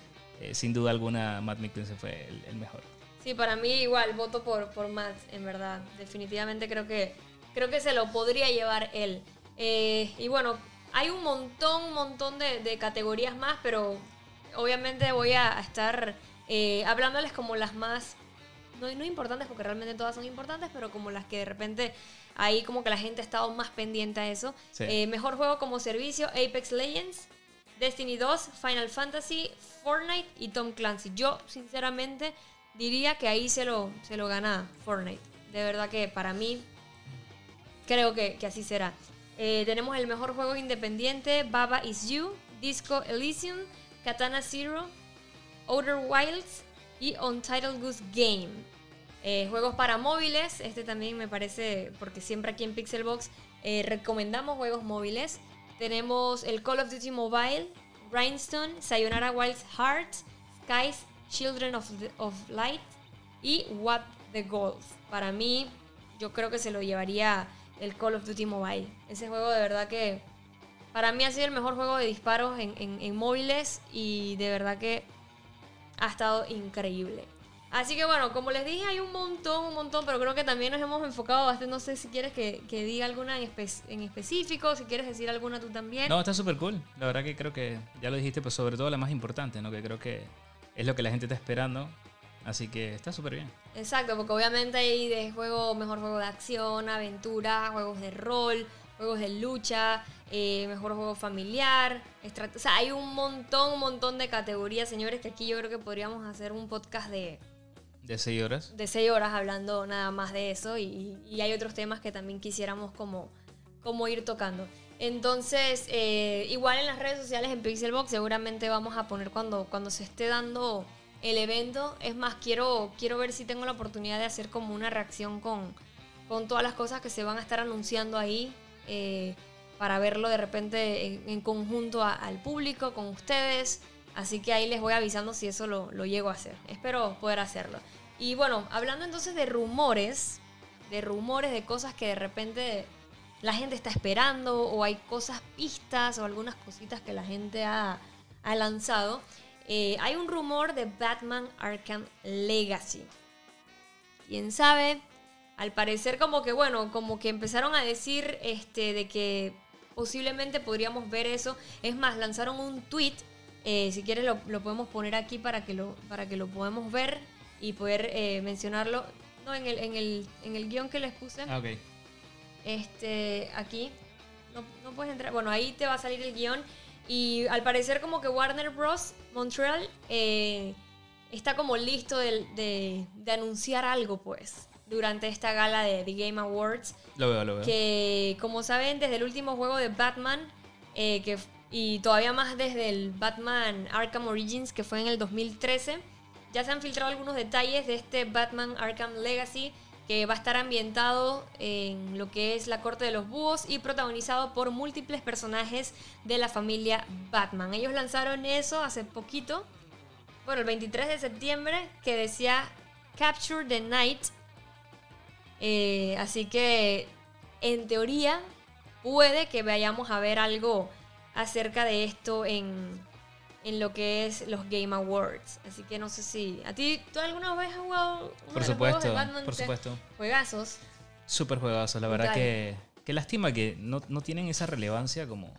eh, sin duda alguna, Matt Mikkelsen fue el, mejor. Sí, para mí igual, voto por, por Matt, en verdad. Definitivamente creo que, creo que se lo podría llevar él. Eh, y bueno, hay un montón, un montón de, categorías más, pero obviamente voy a estar hablándoles como las más no, no importantes porque realmente todas son importantes, pero como las que de repente ahí como que la gente ha estado más pendiente a eso. Eh, mejor juego como servicio, Apex Legends, Destiny 2, Final Fantasy, Fortnite y Tom Clancy. Yo sinceramente diría que ahí se lo, se lo gana Fortnite. De verdad que para mí creo que, así será. Eh, tenemos el mejor juego independiente, Baba Is You, Disco Elysium, Katana Zero, Outer Wilds, y Untitled Goose Game. Eh, juegos para móviles, este también me parece, porque siempre aquí en Pixelbox eh, recomendamos juegos móviles. Tenemos el Call of Duty Mobile, Rhinestone, Sayonara Wild Hearts, Skies, Children of, Light y What the Golf. Para mí, yo creo que se lo llevaría el Call of Duty Mobile. Ese juego de verdad que para mí ha sido el mejor juego de disparos en móviles y de verdad que ha estado increíble. Así que bueno, como les dije, hay un montón, un montón, pero creo que también nos hemos enfocado bastante. No sé si quieres que, diga alguna en, en, específico, si quieres decir alguna tú también. No, está súper cool. La verdad que creo que ya lo dijiste, pues sobre todo la más importante, ¿no? Que creo que es lo que la gente está esperando. Así que está súper bien. Exacto, porque obviamente hay de juego, mejor juego de acción, aventura, juegos de rol, juegos de lucha, eh, mejor juego familiar. O sea, hay un montón, un montón de categorías, señores, que aquí yo creo que podríamos hacer un podcast de... ¿De seis horas? De seis horas hablando nada más de eso y, hay otros temas que también quisiéramos como, como ir tocando. Entonces, eh, igual en las redes sociales, en Pixelbox, seguramente vamos a poner cuando, cuando se esté dando el evento. Es más, quiero, quiero ver si tengo la oportunidad de hacer como una reacción con, con todas las cosas que se van a estar anunciando ahí. Eh, para verlo de repente en, conjunto al público, con ustedes. Así que ahí les voy avisando si eso lo, llego a hacer. Espero poder hacerlo. Y bueno, hablando entonces de rumores, de rumores, de cosas que de repente la gente está esperando o hay cosas pistas o algunas cositas que la gente ha, lanzado. eh, hay un rumor de Batman Arkham Legacy. Quién sabe, al parecer como que bueno, como que empezaron a decir este de que posiblemente podríamos ver eso. Es más, lanzaron un tweet. eh, si quieres lo, lo podemos poner aquí para que lo, para que lo podamos ver y poder eh, mencionarlo. No, en el, en, el, en el guion que les puse. Ah, ok. Este, aquí. No, no puedes entrar. Bueno, ahí te va a salir el guion. Y al parecer como que Warner Bros. Montreal eh, está como listo de, de- de anunciar algo, pues, durante esta gala de The Game Awards. Lo veo, lo veo. Que, como saben, desde el último juego de Batman, eh, que, y todavía más desde el Batman Arkham Origins, que fue en el 2013, ya se han filtrado algunos detalles de este Batman Arkham Legacy, que va a estar ambientado en lo que es la Corte de los Búhos y protagonizado por múltiples personajes de la familia Batman. Ellos lanzaron eso hace poquito, bueno, el 23 de septiembre, que decía Capture the Night. Eh, así que, en teoría, puede que vayamos a ver algo acerca de esto en, en lo que es los Game Awards. Así que no sé si. ¿A ti, tú alguna vez has jugado uno Por de los juegos de Batman? por supuesto. Juegazos. Súper juegazo, la verdad que, que lástima que no, no tienen esa relevancia como...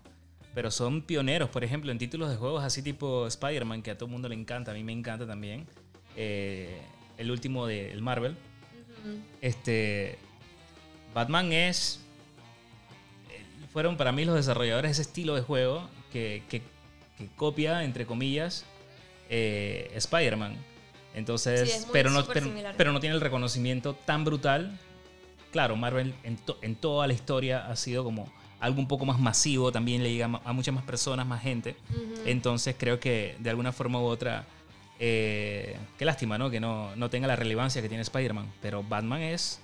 Pero son pioneros, por ejemplo, en títulos de juegos así tipo Spider-Man, que a todo el mundo le encanta, a mí me encanta también. Eh, el último de el Marvel. Este. Batman es. eh, Fueron para mí los desarrolladores de ese estilo de juego que, que- que copia, entre comillas, eh, Spider-Man. Entonces, Sí, es muy pero, no, pero, no tiene el reconocimiento tan brutal. Claro, Marvel en, to- en toda la historia ha sido como algo un poco más masivo, también le llega a muchas más personas, más gente. Entonces creo que de alguna forma u otra, eh, qué lástima, ¿no? Que no, no tenga la relevancia que tiene Spider-Man. Pero Batman es,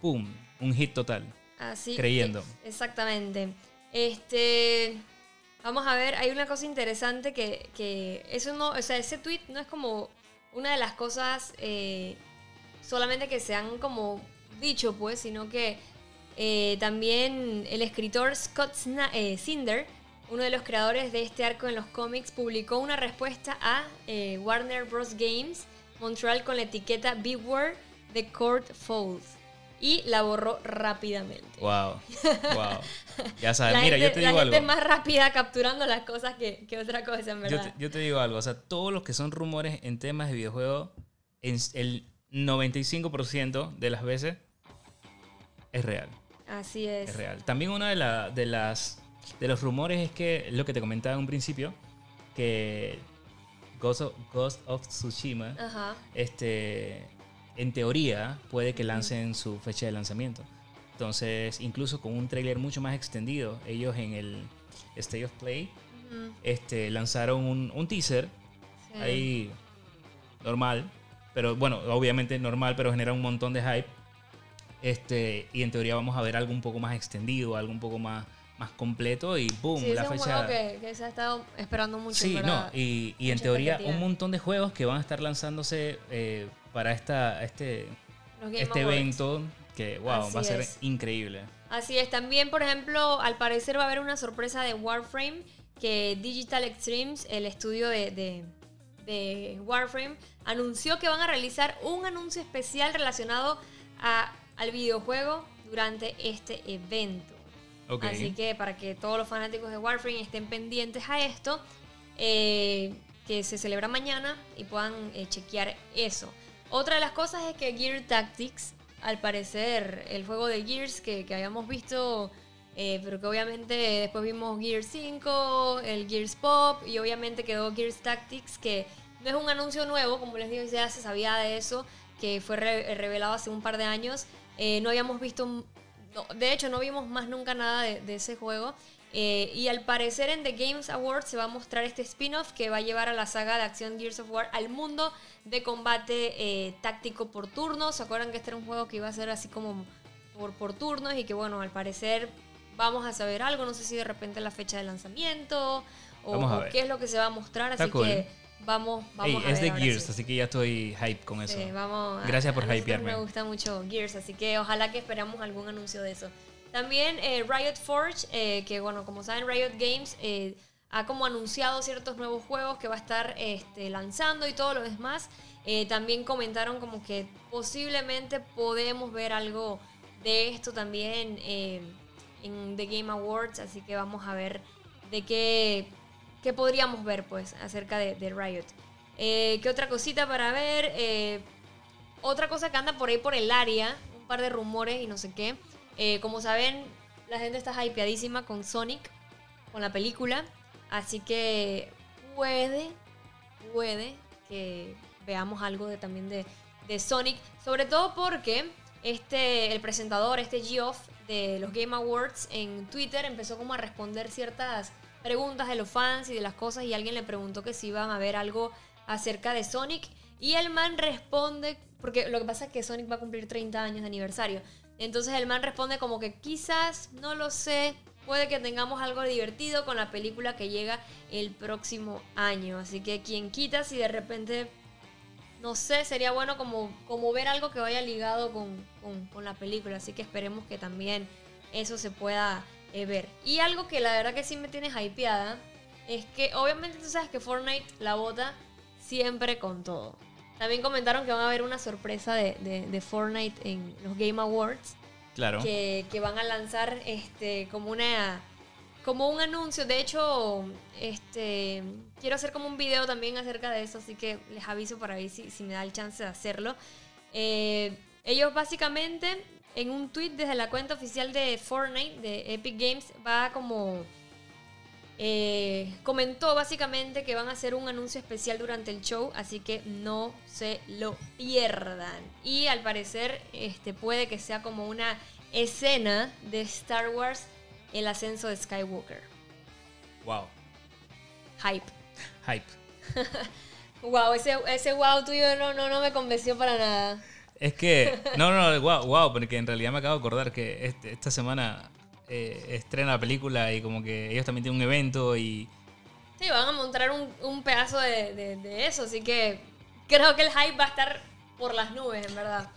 ¡pum!, un hit total. Así creyendo. que- exactamente. Este. Vamos a ver, hay una cosa interesante que, que eso no, o sea, ese tweet no es como una de las cosas eh, solamente que se han como dicho, pues, sino que eh, también el escritor Scott Sna- eh, Cinder, uno de los creadores de este arco en los cómics, publicó una respuesta a eh, Warner Bros. Games Montreal con la etiqueta Beware the Court Falls y la borró rápidamente. ¡Wow! ¡Wow! Ya sabes, La mira, gente, yo te la digo gente algo. es más rápida capturando las cosas que, que otra cosa, en Yo verdad. te, yo te digo algo. O sea, todos los que son rumores en temas de videojuegos, el 95% de las veces es real. Así es. Es real. También una de, la- de las de los rumores es que lo que te comentaba en un principio, que Ghost of, Ghost of Tsushima, Ajá. este, en teoría puede que lancen su fecha de lanzamiento. Entonces, incluso con un tráiler mucho más extendido, ellos en el State of Play este, lanzaron un, un teaser sí. ahí normal, pero bueno, obviamente normal, pero genera un montón de hype. Este, y en teoría vamos a ver algo un poco más extendido, algo un poco más, más completo y boom, Sí, la ese es un fecha. juego que, que se ha estado esperando mucho. sí, no, y, y en teoría un montón de juegos que van a estar lanzándose eh, para esta, este, este evento que wow, Así va a ser es. increíble. Así es, también, por ejemplo, al parecer va a haber una sorpresa de Warframe, que Digital Extremes, el estudio de, de- de Warframe, anunció que van a realizar un anuncio especial relacionado a- al videojuego durante este evento. Así que para que todos los fanáticos de Warframe estén pendientes a esto, eh, que se celebra mañana y puedan eh, chequear eso. Otra de las cosas es que Gear Tactics, al parecer, el juego de Gears que, que habíamos visto, eh, pero que obviamente después vimos Gears 5, el Gears Pop y obviamente quedó Gears Tactics, que no es un anuncio nuevo, como les digo, ya se sabía de eso, que fue re- revelado hace un par de años. No habíamos visto no, de hecho, no vimos más nunca nada de, de ese juego. Eh, y al parecer en The Games Awards se va a mostrar este spin-off que va a llevar a la saga de acción Gears of War al mundo de combate eh, táctico por turnos. ¿Se acuerdan que este era un juego que iba a ser así como por, por turnos? Y que bueno, al parecer vamos a saber algo. No sé si de repente la fecha de lanzamiento o, qué es lo que se va a mostrar. Está así cool. que vamos, vamos Ey, a ver. es de Gears, sí. así que ya estoy hype con eso. Sí, vamos a- Gracias por a hypearme. Me gusta mucho Gears, así que ojalá que esperamos algún anuncio de eso. También eh, Riot Forge, eh, que bueno, como saben, Riot Games eh, ha como anunciado ciertos nuevos juegos que va a estar este, lanzando y todo lo demás. También comentaron como que posiblemente podemos ver algo de esto también en The Game Awards, así que vamos a ver de qué, qué podríamos ver pues acerca de, Riot. Eh, ¿Qué otra cosita para ver? Eh, otra cosa que anda por ahí por el área, un par de rumores y no sé qué. Eh, como saben, la gente está hypeadísima con Sonic, con la película. Así que puede, puede que veamos algo de, también de, de Sonic. Sobre todo porque este, el presentador, este Geoff de los Game Awards en Twitter empezó como a responder ciertas preguntas de los fans y de las cosas y alguien le preguntó que si iban a ver algo acerca de Sonic y el man responde, porque lo que pasa es que Sonic va a cumplir 30 años de aniversario, entonces el man responde como que quizás, no lo sé, puede que tengamos algo divertido con la película que llega el próximo año, así que quien quita si de repente no sé, sería bueno como, como ver algo que vaya ligado con, con, con la película. Así que esperemos que también eso se pueda eh, ver. Y algo que la verdad que sí me tiene hypeada es que obviamente tú sabes que Fortnite la bota siempre con todo. También comentaron que van a haber una sorpresa de, de, de Fortnite en los Game Awards. Claro. Que, que van a lanzar este como una como un anuncio. De hecho, este quiero hacer como un video también acerca de eso, así que les aviso para ver si, si me da el chance de hacerlo. Eh, ellos básicamente en un tweet desde la cuenta oficial de Fortnite, de Epic Games, va como... eh, comentó básicamente que van a hacer un anuncio especial durante el show, así que no se lo pierdan. Y al parecer este, puede que sea como una escena de Star Wars el ascenso de Skywalker. Wow. Hype. Hype. Wow, ese, ese wow tuyo no, no, no me convenció para nada. Es que, no, no, wow, wow, porque en realidad me acabo de acordar que este- esta semana eh, estrena la película y como que ellos también tienen un evento y Sí, van a montar un, un pedazo de, de- de eso, así que creo que el hype va a estar por las nubes, en verdad.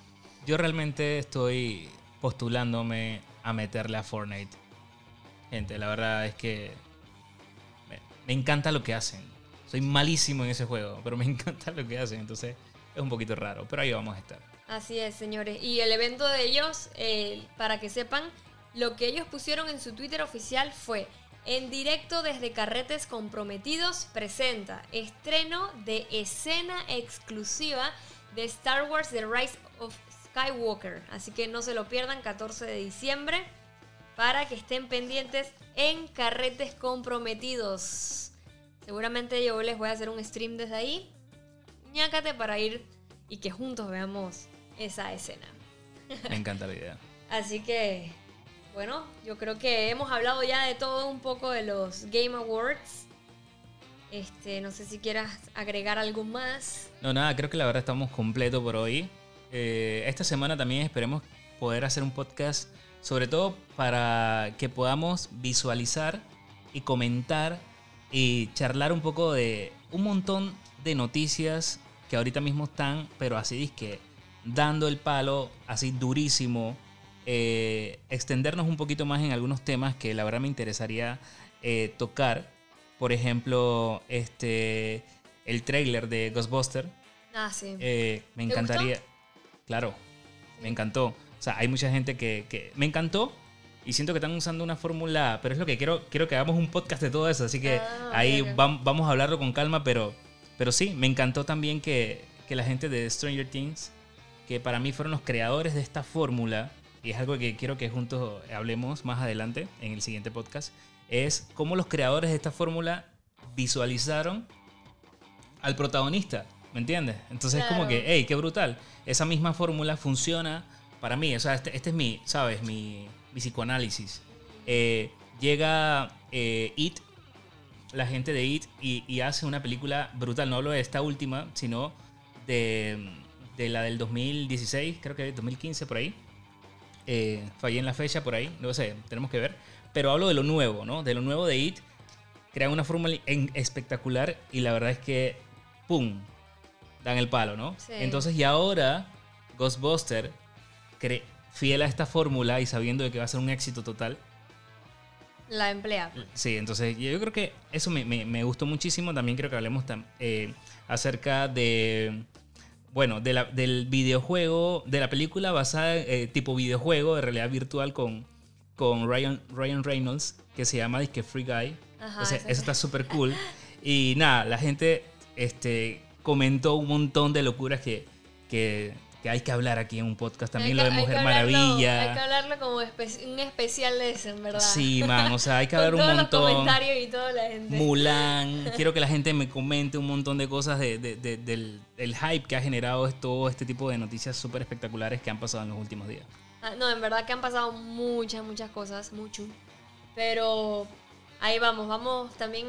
yo realmente estoy postulándome a meterle a Fortnite. Gente, la verdad es que me, me encanta lo que hacen. Soy malísimo en ese juego, pero me encanta lo que hacen, entonces es un poquito raro, pero ahí vamos a estar. Así es, señores. Y el evento de ellos, eh, para que sepan, lo que ellos pusieron en su Twitter oficial fue, en directo desde Carretes Comprometidos, presenta estreno de escena exclusiva de Star Wars The Rise of Skywalker. Así que no se lo pierdan, 14 de diciembre, para que estén pendientes en Carretes Comprometidos. Seguramente yo les voy a hacer un stream desde ahí. ñácate para ir y que juntos veamos esa escena. Me encanta la idea. Así que, bueno, yo creo que hemos hablado ya de todo un poco de los Game Awards. Este, no sé si quieras agregar algo más. No, nada, creo que la verdad estamos completos por hoy. Eh, esta semana también esperemos poder hacer un podcast, sobre todo para que podamos visualizar y comentar y charlar un poco de un montón de noticias que ahorita mismo están, pero así es que dando el palo, así durísimo. eh, extendernos un poquito más en algunos temas que la verdad me interesaría eh, tocar. Por ejemplo, este el trailer de Ghostbuster. Ah, sí. Eh, me ¿Te encantaría. Claro, me encantó. O sea, hay mucha gente que, que me encantó y siento que están usando una fórmula, pero es lo que quiero, quiero que hagamos un podcast de todo eso, así que Ah, ahí vamos a hablarlo con calma, pero, pero sí, me encantó también que, que la gente de Stranger Things, que para mí fueron los creadores de esta fórmula, y es algo que quiero que juntos hablemos más adelante en el siguiente podcast, es cómo los creadores de esta fórmula visualizaron al protagonista, ¿me entiendes? Entonces es como que, hey, qué brutal. Esa misma fórmula funciona para mí. O sea, este, este es mi, ¿sabes? Mi, mi psicoanálisis. Eh, llega eh, It, la gente de It, y, y hace una película brutal. No hablo de esta última, sino de, de la del 2016, creo que 2015 por ahí. Eh, fallé en la fecha por ahí, no sé, tenemos que ver. Pero hablo de lo nuevo, ¿no? De lo nuevo de It. Crean una fórmula espectacular y la verdad es que, ¡pum! Dan el palo, ¿no? Sí. Entonces, y ahora, Ghostbuster, fiel a esta fórmula y sabiendo de que va a ser un éxito total, La emplea. Sí, entonces yo creo que eso me, me- me gustó muchísimo. También creo que hablemos eh, acerca de, bueno, de la- del videojuego, de la película basada eh, tipo videojuego de realidad virtual con, con Ryan, Ryan Reynolds, que se llama Disque Free Guy. Ajá, O sea, eso está súper cool. Y nada, la gente este, comentó un montón de locuras que, que, que hay que hablar aquí en un podcast. También Hay lo que- de que Mujer hablarlo- Maravilla. Hay que hablarlo como espe- un especial de eso, en verdad. Sí, man, o sea, hay que hablar un todos montón. los comentarios y toda la gente. Mulan. Quiero que la gente me comente un montón de cosas de- de- de- del, del hype que ha generado todo este tipo de noticias súper espectaculares que han pasado en los últimos días. Ah, no, en verdad que han pasado muchas, muchas cosas, mucho. Pero ahí vamos, vamos también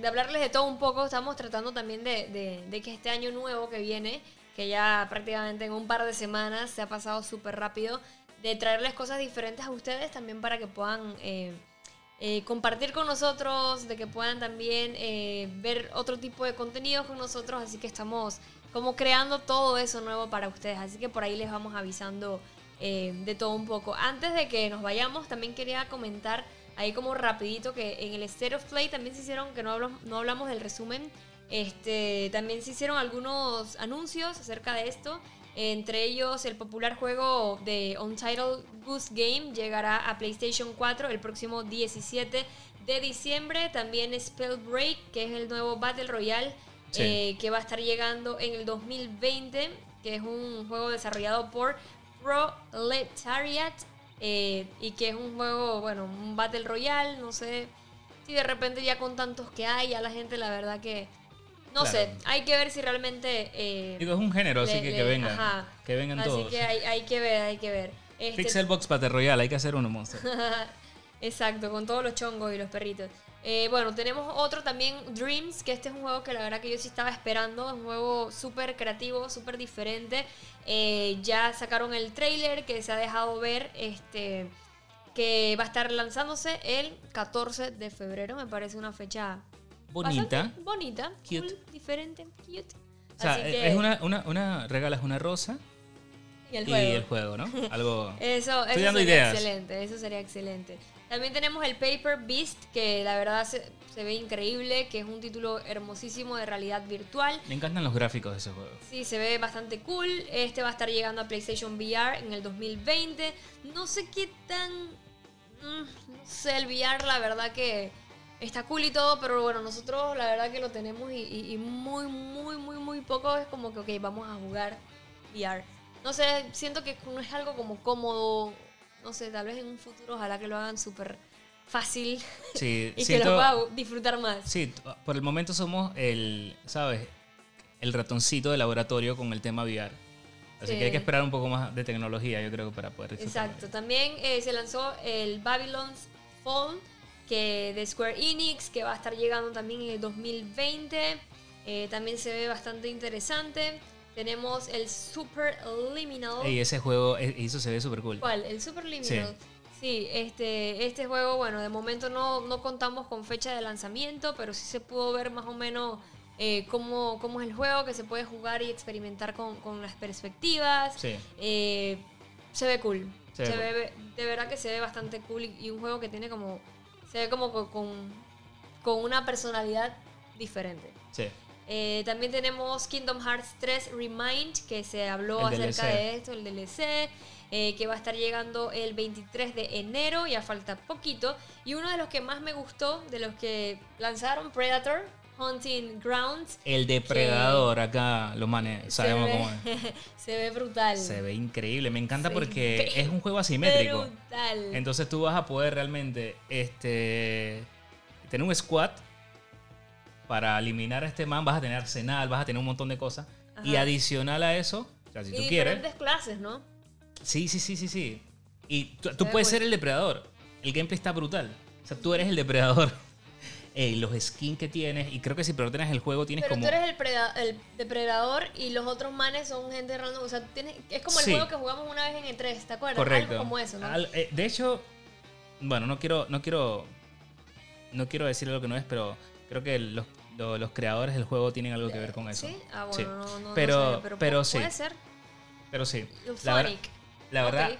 de hablarles de todo un poco. Estamos tratando también de- de que este año nuevo que viene, que ya prácticamente en un par de semanas se ha pasado súper rápido, de traerles cosas diferentes a ustedes también para que puedan eh, eh, compartir con nosotros, de que puedan también eh, ver otro tipo de contenido con nosotros. Así que estamos como creando todo eso nuevo para ustedes. Así que por ahí les vamos avisando de todo un poco. Antes de que nos vayamos, también quería comentar ahí como rapidito que en el State of Play también se hicieron, que no hablamos, no hablamos del resumen, este, también se hicieron algunos anuncios acerca de esto. Entre ellos, el popular juego de Untitled Goose Game llegará a PlayStation 4 el próximo 17 de diciembre. También Spellbreak, que es el nuevo Battle Royale, Sí. eh, que va a estar llegando en el 2020, que es un juego desarrollado por Proletariat eh, y que es un juego, bueno, un Battle Royale, no sé si de repente ya con tantos que hay, ya la gente la verdad que... No Claro. sé, hay que ver si realmente... eh, Digo, es un género, así que le- que vengan. ajá. Que vengan Así todos. que hay, hay que ver, hay que ver. Este- Pixelbox Battle Royale, hay que hacer uno, monstruo. Exacto, con todos los chongos y los perritos. Eh, bueno, tenemos otro también, Dreams, que este es un juego que la verdad que yo sí estaba esperando. Es un juego súper creativo, súper diferente. Eh, ya sacaron el trailer que se ha dejado ver, este, que va a estar lanzándose el 14 de febrero. Me parece una fecha Bonita. bonita, Cute. cool, diferente, cute. O sea, Así que- es una, una, una, regalas una rosa y el y juego. el juego, ¿no? Algo... Eso, eso sería ideas. excelente, eso sería excelente. También tenemos el Paper Beast, que la verdad se, se ve increíble, que es un título hermosísimo de realidad virtual. Me encantan los gráficos de ese juego. Sí, se ve bastante cool. Este va a estar llegando a PlayStation VR en el 2020. No sé qué tan... mm, no sé, el VR la verdad que está cool y todo, pero bueno, nosotros la verdad que lo tenemos y, y- y muy, muy, muy, muy poco es como que, ok, vamos a jugar VR. No sé, siento que no es algo como cómodo. No sé, tal vez en un futuro ojalá que lo hagan súper fácil Sí, y que lo pueda disfrutar más. Sí, por el momento somos el, ¿sabes? El ratoncito de laboratorio con el tema VR. Así Sí. que hay que esperar un poco más de tecnología, yo creo, para poder disfrutarlo. Exacto. También eh, se lanzó el Babylon's Fall, que de Square Enix, que va a estar llegando también en el 2020. Eh, también se ve bastante interesante. Tenemos el Super Liminal. Y ese juego, eh, eso se ve súper cool. ¿Cuál? El Super Liminal. Sí, este, este juego, bueno, de momento no, no contamos con fecha de lanzamiento, pero sí se pudo ver más o menos eh, cómo, cómo es el juego, que se puede jugar y experimentar con, con las perspectivas. Sí. Eh, se ve cool. Se Se, ve ve, de verdad que se ve bastante cool y, y un juego que tiene como. Se ve como co- con, con una personalidad diferente. Sí. Eh, también tenemos Kingdom Hearts 3 Remind, que se habló El acerca DLC. de esto, el DLC, eh, que va a estar llegando el 23 de enero, ya falta poquito. Y uno de los que más me gustó, de los que lanzaron, Predator, Hunting Grounds. El depredador acá, los manes, sabemos ve, cómo es. se ve brutal. Se ve increíble, me encanta Se porque es un juego asimétrico. Brutal. Entonces tú vas a poder realmente este, tener un squad para eliminar a este man, vas a tener arsenal, vas a tener un montón de cosas. Y adicional a eso, o sea, si y tú quieres, diferentes clases, ¿no? Sí, sí, sí, sí, sí. Y tú, puedes ser el depredador. El gameplay está brutal. O sea, tú eres el depredador. Ey, los skins que tienes, y creo que si tienes el juego tienes Pero como... tú eres el, preda- el depredador y los otros manes son gente random. O sea, tienes, es como el Sí. juego que jugamos una vez en E3, ¿te acuerdas? Correcto. Algo como eso, ¿no? Al- eh, de hecho, bueno, no quiero, no quiero, no quiero decir lo que no es, pero creo que los, lo- los creadores del juego tienen algo que ver con eso. ¿Sí? Ah, bueno, Sí. no, no, no Pero- sabía, pero, pero pu- sí. puede ser. Pero sí, El la, ver- Sonic. la verdad.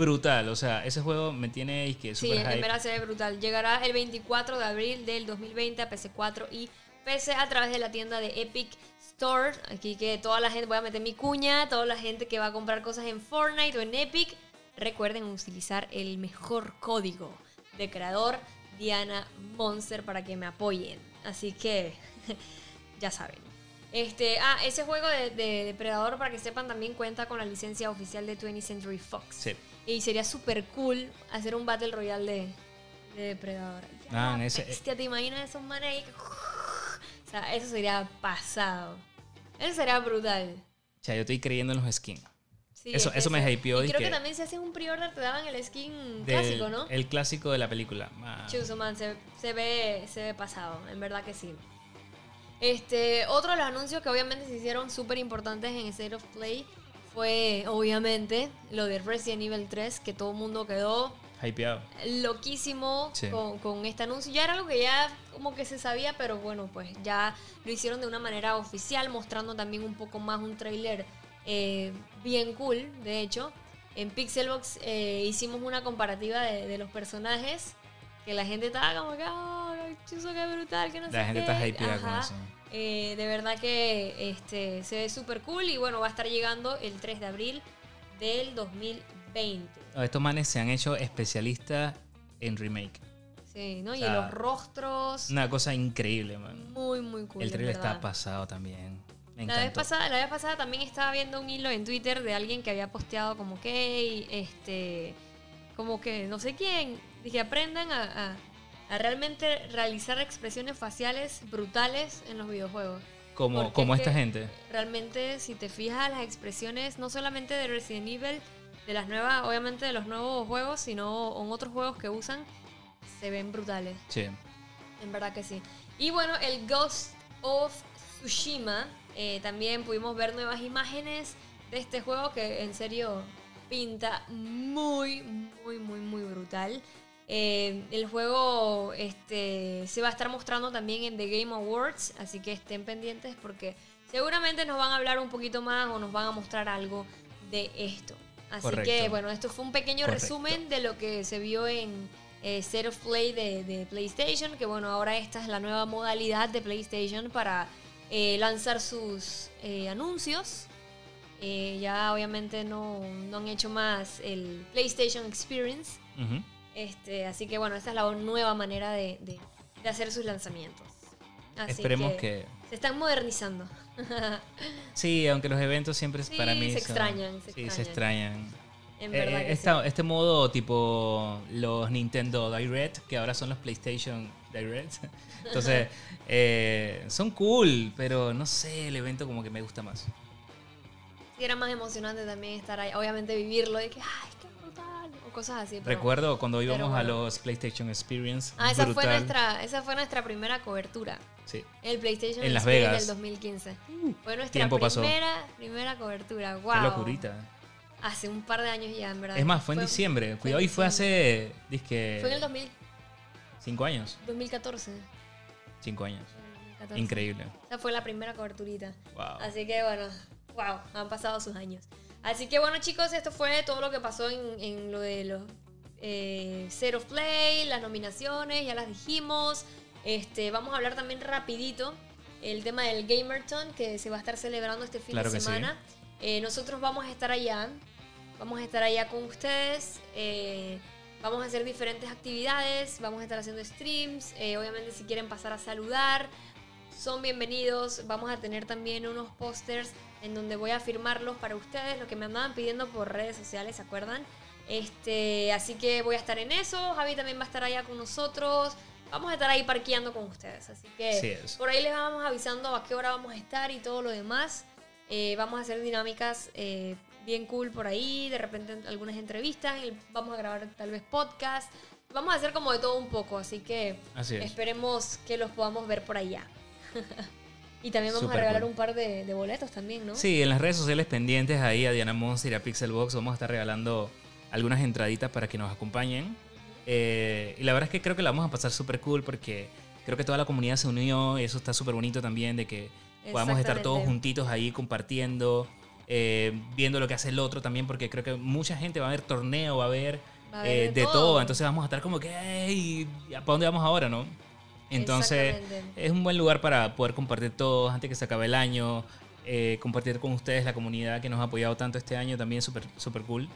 Brutal. O sea, ese juego me tiene y que Sí, super en verdad se ve brutal. Llegará el 24 de abril del 2020 a PC4 y PC a través de la tienda de Epic Store. Aquí que toda la gente, voy a meter mi cuña, toda la gente que va a comprar cosas en Fortnite o en Epic, recuerden utilizar el mejor código de creador Diana Monster para que me apoyen. Así que ya saben. Este, ah, ese juego de, de Depredador, para que sepan, también cuenta con la licencia oficial de 20th Century Fox. Sí. Y sería súper cool hacer un Battle Royale de, de Depredador. Ah, en ese- bestia, ¿te imaginas esos manes ahí? O sea, eso sería pasado. Eso sería brutal. O sea, yo estoy creyendo en los skins. Sí, Eso- es eso me hypeó Y creo que, que- también si haces un pre-order te daban el skin Del- clásico, ¿no? El clásico de la película. Ah, Chuzo, man, se, se ve, se ve pasado, en verdad que sí. Este, otro de los anuncios que obviamente se hicieron súper importantes en State of Play fue, obviamente, lo de Resident Evil 3, que todo el mundo quedó Hypeado. loquísimo Sí. con, con este anuncio. Ya era algo que ya como que se sabía, pero bueno, pues ya lo hicieron de una manera oficial, mostrando también un poco más un trailer eh, bien cool, de hecho. En Pixelbox eh, hicimos una comparativa de, de los personajes, que la gente estaba como que, ¡ay, chuzo, qué brutal! Que no La sé gente qué". está hypeada con eso. Eh, de verdad que este, se ve súper cool y bueno, va a estar llegando el 3 de abril del 2020. No, Estos manes se han hecho especialistas en remake. Sí, ¿no? O y sea, los rostros, Una cosa increíble, man. muy, muy cool. El trailer está pasado también. Me La vez, pasada, la vez pasada también estaba viendo un hilo en Twitter de alguien que había posteado como que, este, como que no sé quién, dije aprendan a, a- a realmente realizar expresiones faciales brutales en los videojuegos. como como es esta gente. Realmente, si te fijas, las expresiones no solamente de Resident Evil, de las nuevas, obviamente de los nuevos juegos, sino en otros juegos que usan, se ven brutales. Sí. En verdad que sí. Y bueno, el Ghost of Tsushima, eh, también pudimos ver nuevas imágenes de este juego que en serio pinta muy, muy, muy, muy brutal. Eh, el juego este, se va a estar mostrando también en The Game Awards, así que estén pendientes porque seguramente nos van a hablar un poquito más o nos van a mostrar algo de esto. Así Correcto. que bueno, esto fue un pequeño Correcto. resumen de lo que se vio en eh, State of Play de, de PlayStation, que bueno, ahora esta es la nueva modalidad de PlayStation para eh, lanzar sus eh, anuncios. Ya obviamente no, no han hecho más el PlayStation Experience. Ujú. Este, así que bueno, esta es la nueva manera de, de- de hacer sus lanzamientos. Así Esperemos que... se están modernizando. Sí, aunque los eventos siempre Sí, para mí se son- extrañan, se sí, se extrañan. En Eh, verdad que esta- Este modo tipo los Nintendo Direct, que ahora son los PlayStation Direct. Entonces, eh, son cool, pero no sé, el evento como que me gusta más. sí. Era más emocionante también estar ahí. Obviamente vivirlo de que, ay. O cosas así. pero- Recuerdo cuando íbamos a los PlayStation Experience. Ah, esa fue, nuestra, esa fue nuestra primera cobertura. Sí. El PlayStation En Las Experience Vegas. del 2015. Fue nuestra primera, primera cobertura. Wow. Qué locurita. Hace un par de años ya, en verdad. Es más, fue en diciembre. Cuidado, y fue hace. Dizque. Fue en el 2000 Cinco años. 2014. Cinco años. 2014. Increíble. Esa fue la primera coberturita. Wow. Así que bueno, wow, han pasado sus años. Así que bueno chicos, esto fue todo lo que pasó en, en lo de los eh, Set of Play, las nominaciones, ya las dijimos. Este, vamos a hablar también rapidito el tema del Gamerton que se va a estar celebrando este fin Claro de sí. semana. Eh, nosotros vamos a estar allá, vamos a estar allá con ustedes. eh, Vamos a hacer diferentes actividades, vamos a estar haciendo streams, eh, obviamente si quieren pasar a saludar, son bienvenidos. Vamos a tener también unos pósters en donde voy a firmarlos para ustedes, lo que me andaban pidiendo por redes sociales, ¿se acuerdan? Este, así que voy a estar en eso. Javi también va a estar allá con nosotros. Vamos a estar ahí parqueando con ustedes. Así que es. por ahí les vamos avisando a qué hora vamos a estar y todo lo demás. Eh, vamos a hacer dinámicas eh, bien cool por ahí. De repente algunas entrevistas. Vamos a grabar tal vez podcast. Vamos a hacer como de todo un poco. Así que Así es. Esperemos que los podamos ver por allá. y también vamos a regalar cool. un par de, de boletos también, ¿no? Sí, en las redes sociales pendientes ahí a Diana Monster y a Pixelbox vamos a estar regalando algunas entraditas para que nos acompañen. Eh, y la verdad es que creo que la vamos a pasar súper cool porque creo que toda la comunidad se unió y eso está súper bonito también de que podamos estar todos juntitos ahí compartiendo. eh, viendo lo que hace el otro también, porque creo que mucha gente va a ver torneo, va a ver, Va a haber eh, de de todo. todo. entonces vamos a estar como que, "Ey, ¿para dónde vamos ahora, no? Entonces es un buen lugar para poder compartir todos antes que se acabe el año, eh, compartir con ustedes la comunidad que nos ha apoyado tanto este año, también súper super cool.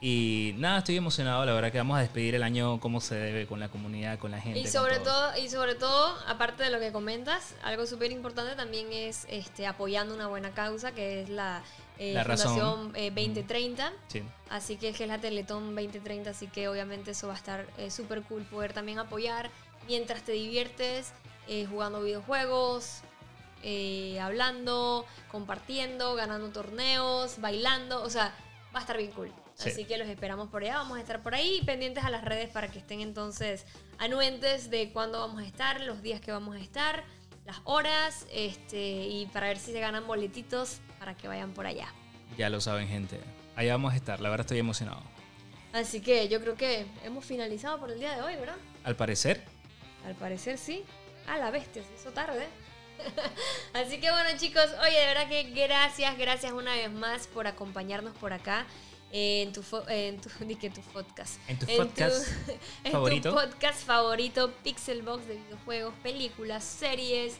Y nada, estoy emocionado, la verdad que vamos a despedir el año como se debe con la comunidad, con la gente. Y sobre todo. todo, y sobre todo, aparte de lo que comentas, algo súper importante también es este, apoyando una buena causa, que es la, eh, La. Fundación eh, 2030. Sí. Así que es que es la Teletón 2030, así que obviamente eso va a estar eh, súper cool poder también apoyar mientras te diviertes eh, jugando videojuegos, eh, hablando, compartiendo, ganando torneos, bailando, o sea, va a estar bien cool. Sí. Así que los esperamos por allá, vamos a estar por ahí pendientes a las redes para que estén entonces anuentes de cuándo vamos a estar, los días que vamos a estar, las horas, este, y para ver si se ganan boletitos para que vayan por allá. Ya lo saben, gente. Allá vamos a estar, la verdad estoy emocionado. Así que yo creo que hemos finalizado por el día de hoy, ¿verdad? Al parecer, Al parecer sí. A la bestia, se hizo tarde. Así que bueno chicos, oye, de verdad que gracias, gracias una vez más por acompañarnos por acá eh, en tu, fo- en tu, que tu podcast. En tu podcast en favorito. tu podcast favorito, Pixelbox de videojuegos, películas, series,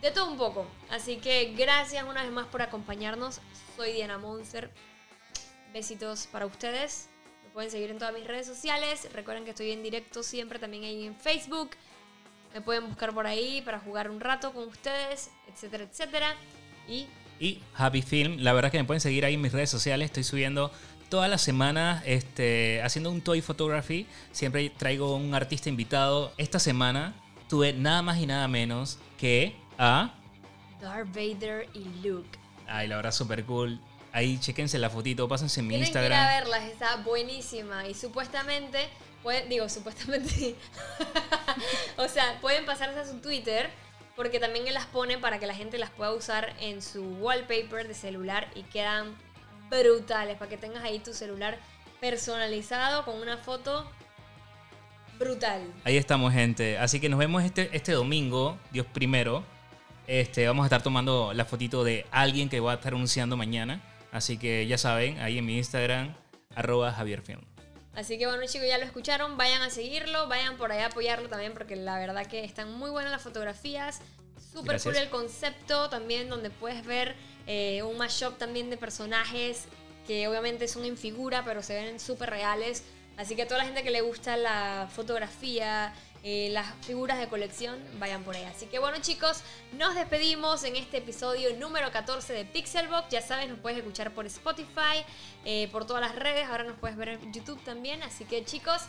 de todo un poco. Así que gracias una vez más por acompañarnos. Soy Diana Monster. Besitos para ustedes. Me pueden seguir en todas mis redes sociales. Recuerden que estoy en directo siempre también ahí en Facebook. Me pueden buscar por ahí para jugar un rato con ustedes, etcétera, etcétera. Y y Happy Film. La verdad que me pueden seguir ahí en mis redes sociales. Estoy subiendo todas las semanas este, haciendo un toy photography. Siempre traigo un artista invitado. Esta semana tuve nada más y nada menos que a... Darth Vader y Luke. Ay, la verdad, súper cool. Ahí, chequense la fotito, pásense en mi Tienen que ir a Instagram. verlas, está buenísima. Y supuestamente, digo, supuestamente sí. o sea, pueden pasarse a su Twitter, porque también él las pone para que la gente las pueda usar en su wallpaper de celular y quedan brutales, para que tengas ahí tu celular personalizado con una foto brutal. Ahí estamos, gente. Así que nos vemos este, este domingo, Dios primero. Este, vamos a estar tomando la fotito de alguien que va a estar anunciando mañana. Así que ya saben, ahí en mi Instagram, arroba javierfilm. Así que bueno chicos, ya lo escucharon, vayan a seguirlo, vayan por allá a apoyarlo también porque la verdad que están muy buenas las fotografías, súper cool el concepto también donde puedes ver eh, un mashup también de personajes que obviamente son en figura pero se ven súper reales. Así que a toda la gente que le gusta la fotografía, eh, las figuras de colección, vayan por ahí. Así que bueno chicos, nos despedimos en este episodio número 14 de Pixelbox. Ya sabes, nos puedes escuchar por Spotify, eh, por todas las redes. Ahora nos puedes ver en YouTube también. Así que chicos,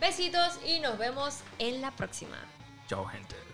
besitos y nos vemos en la próxima. Chao, gente.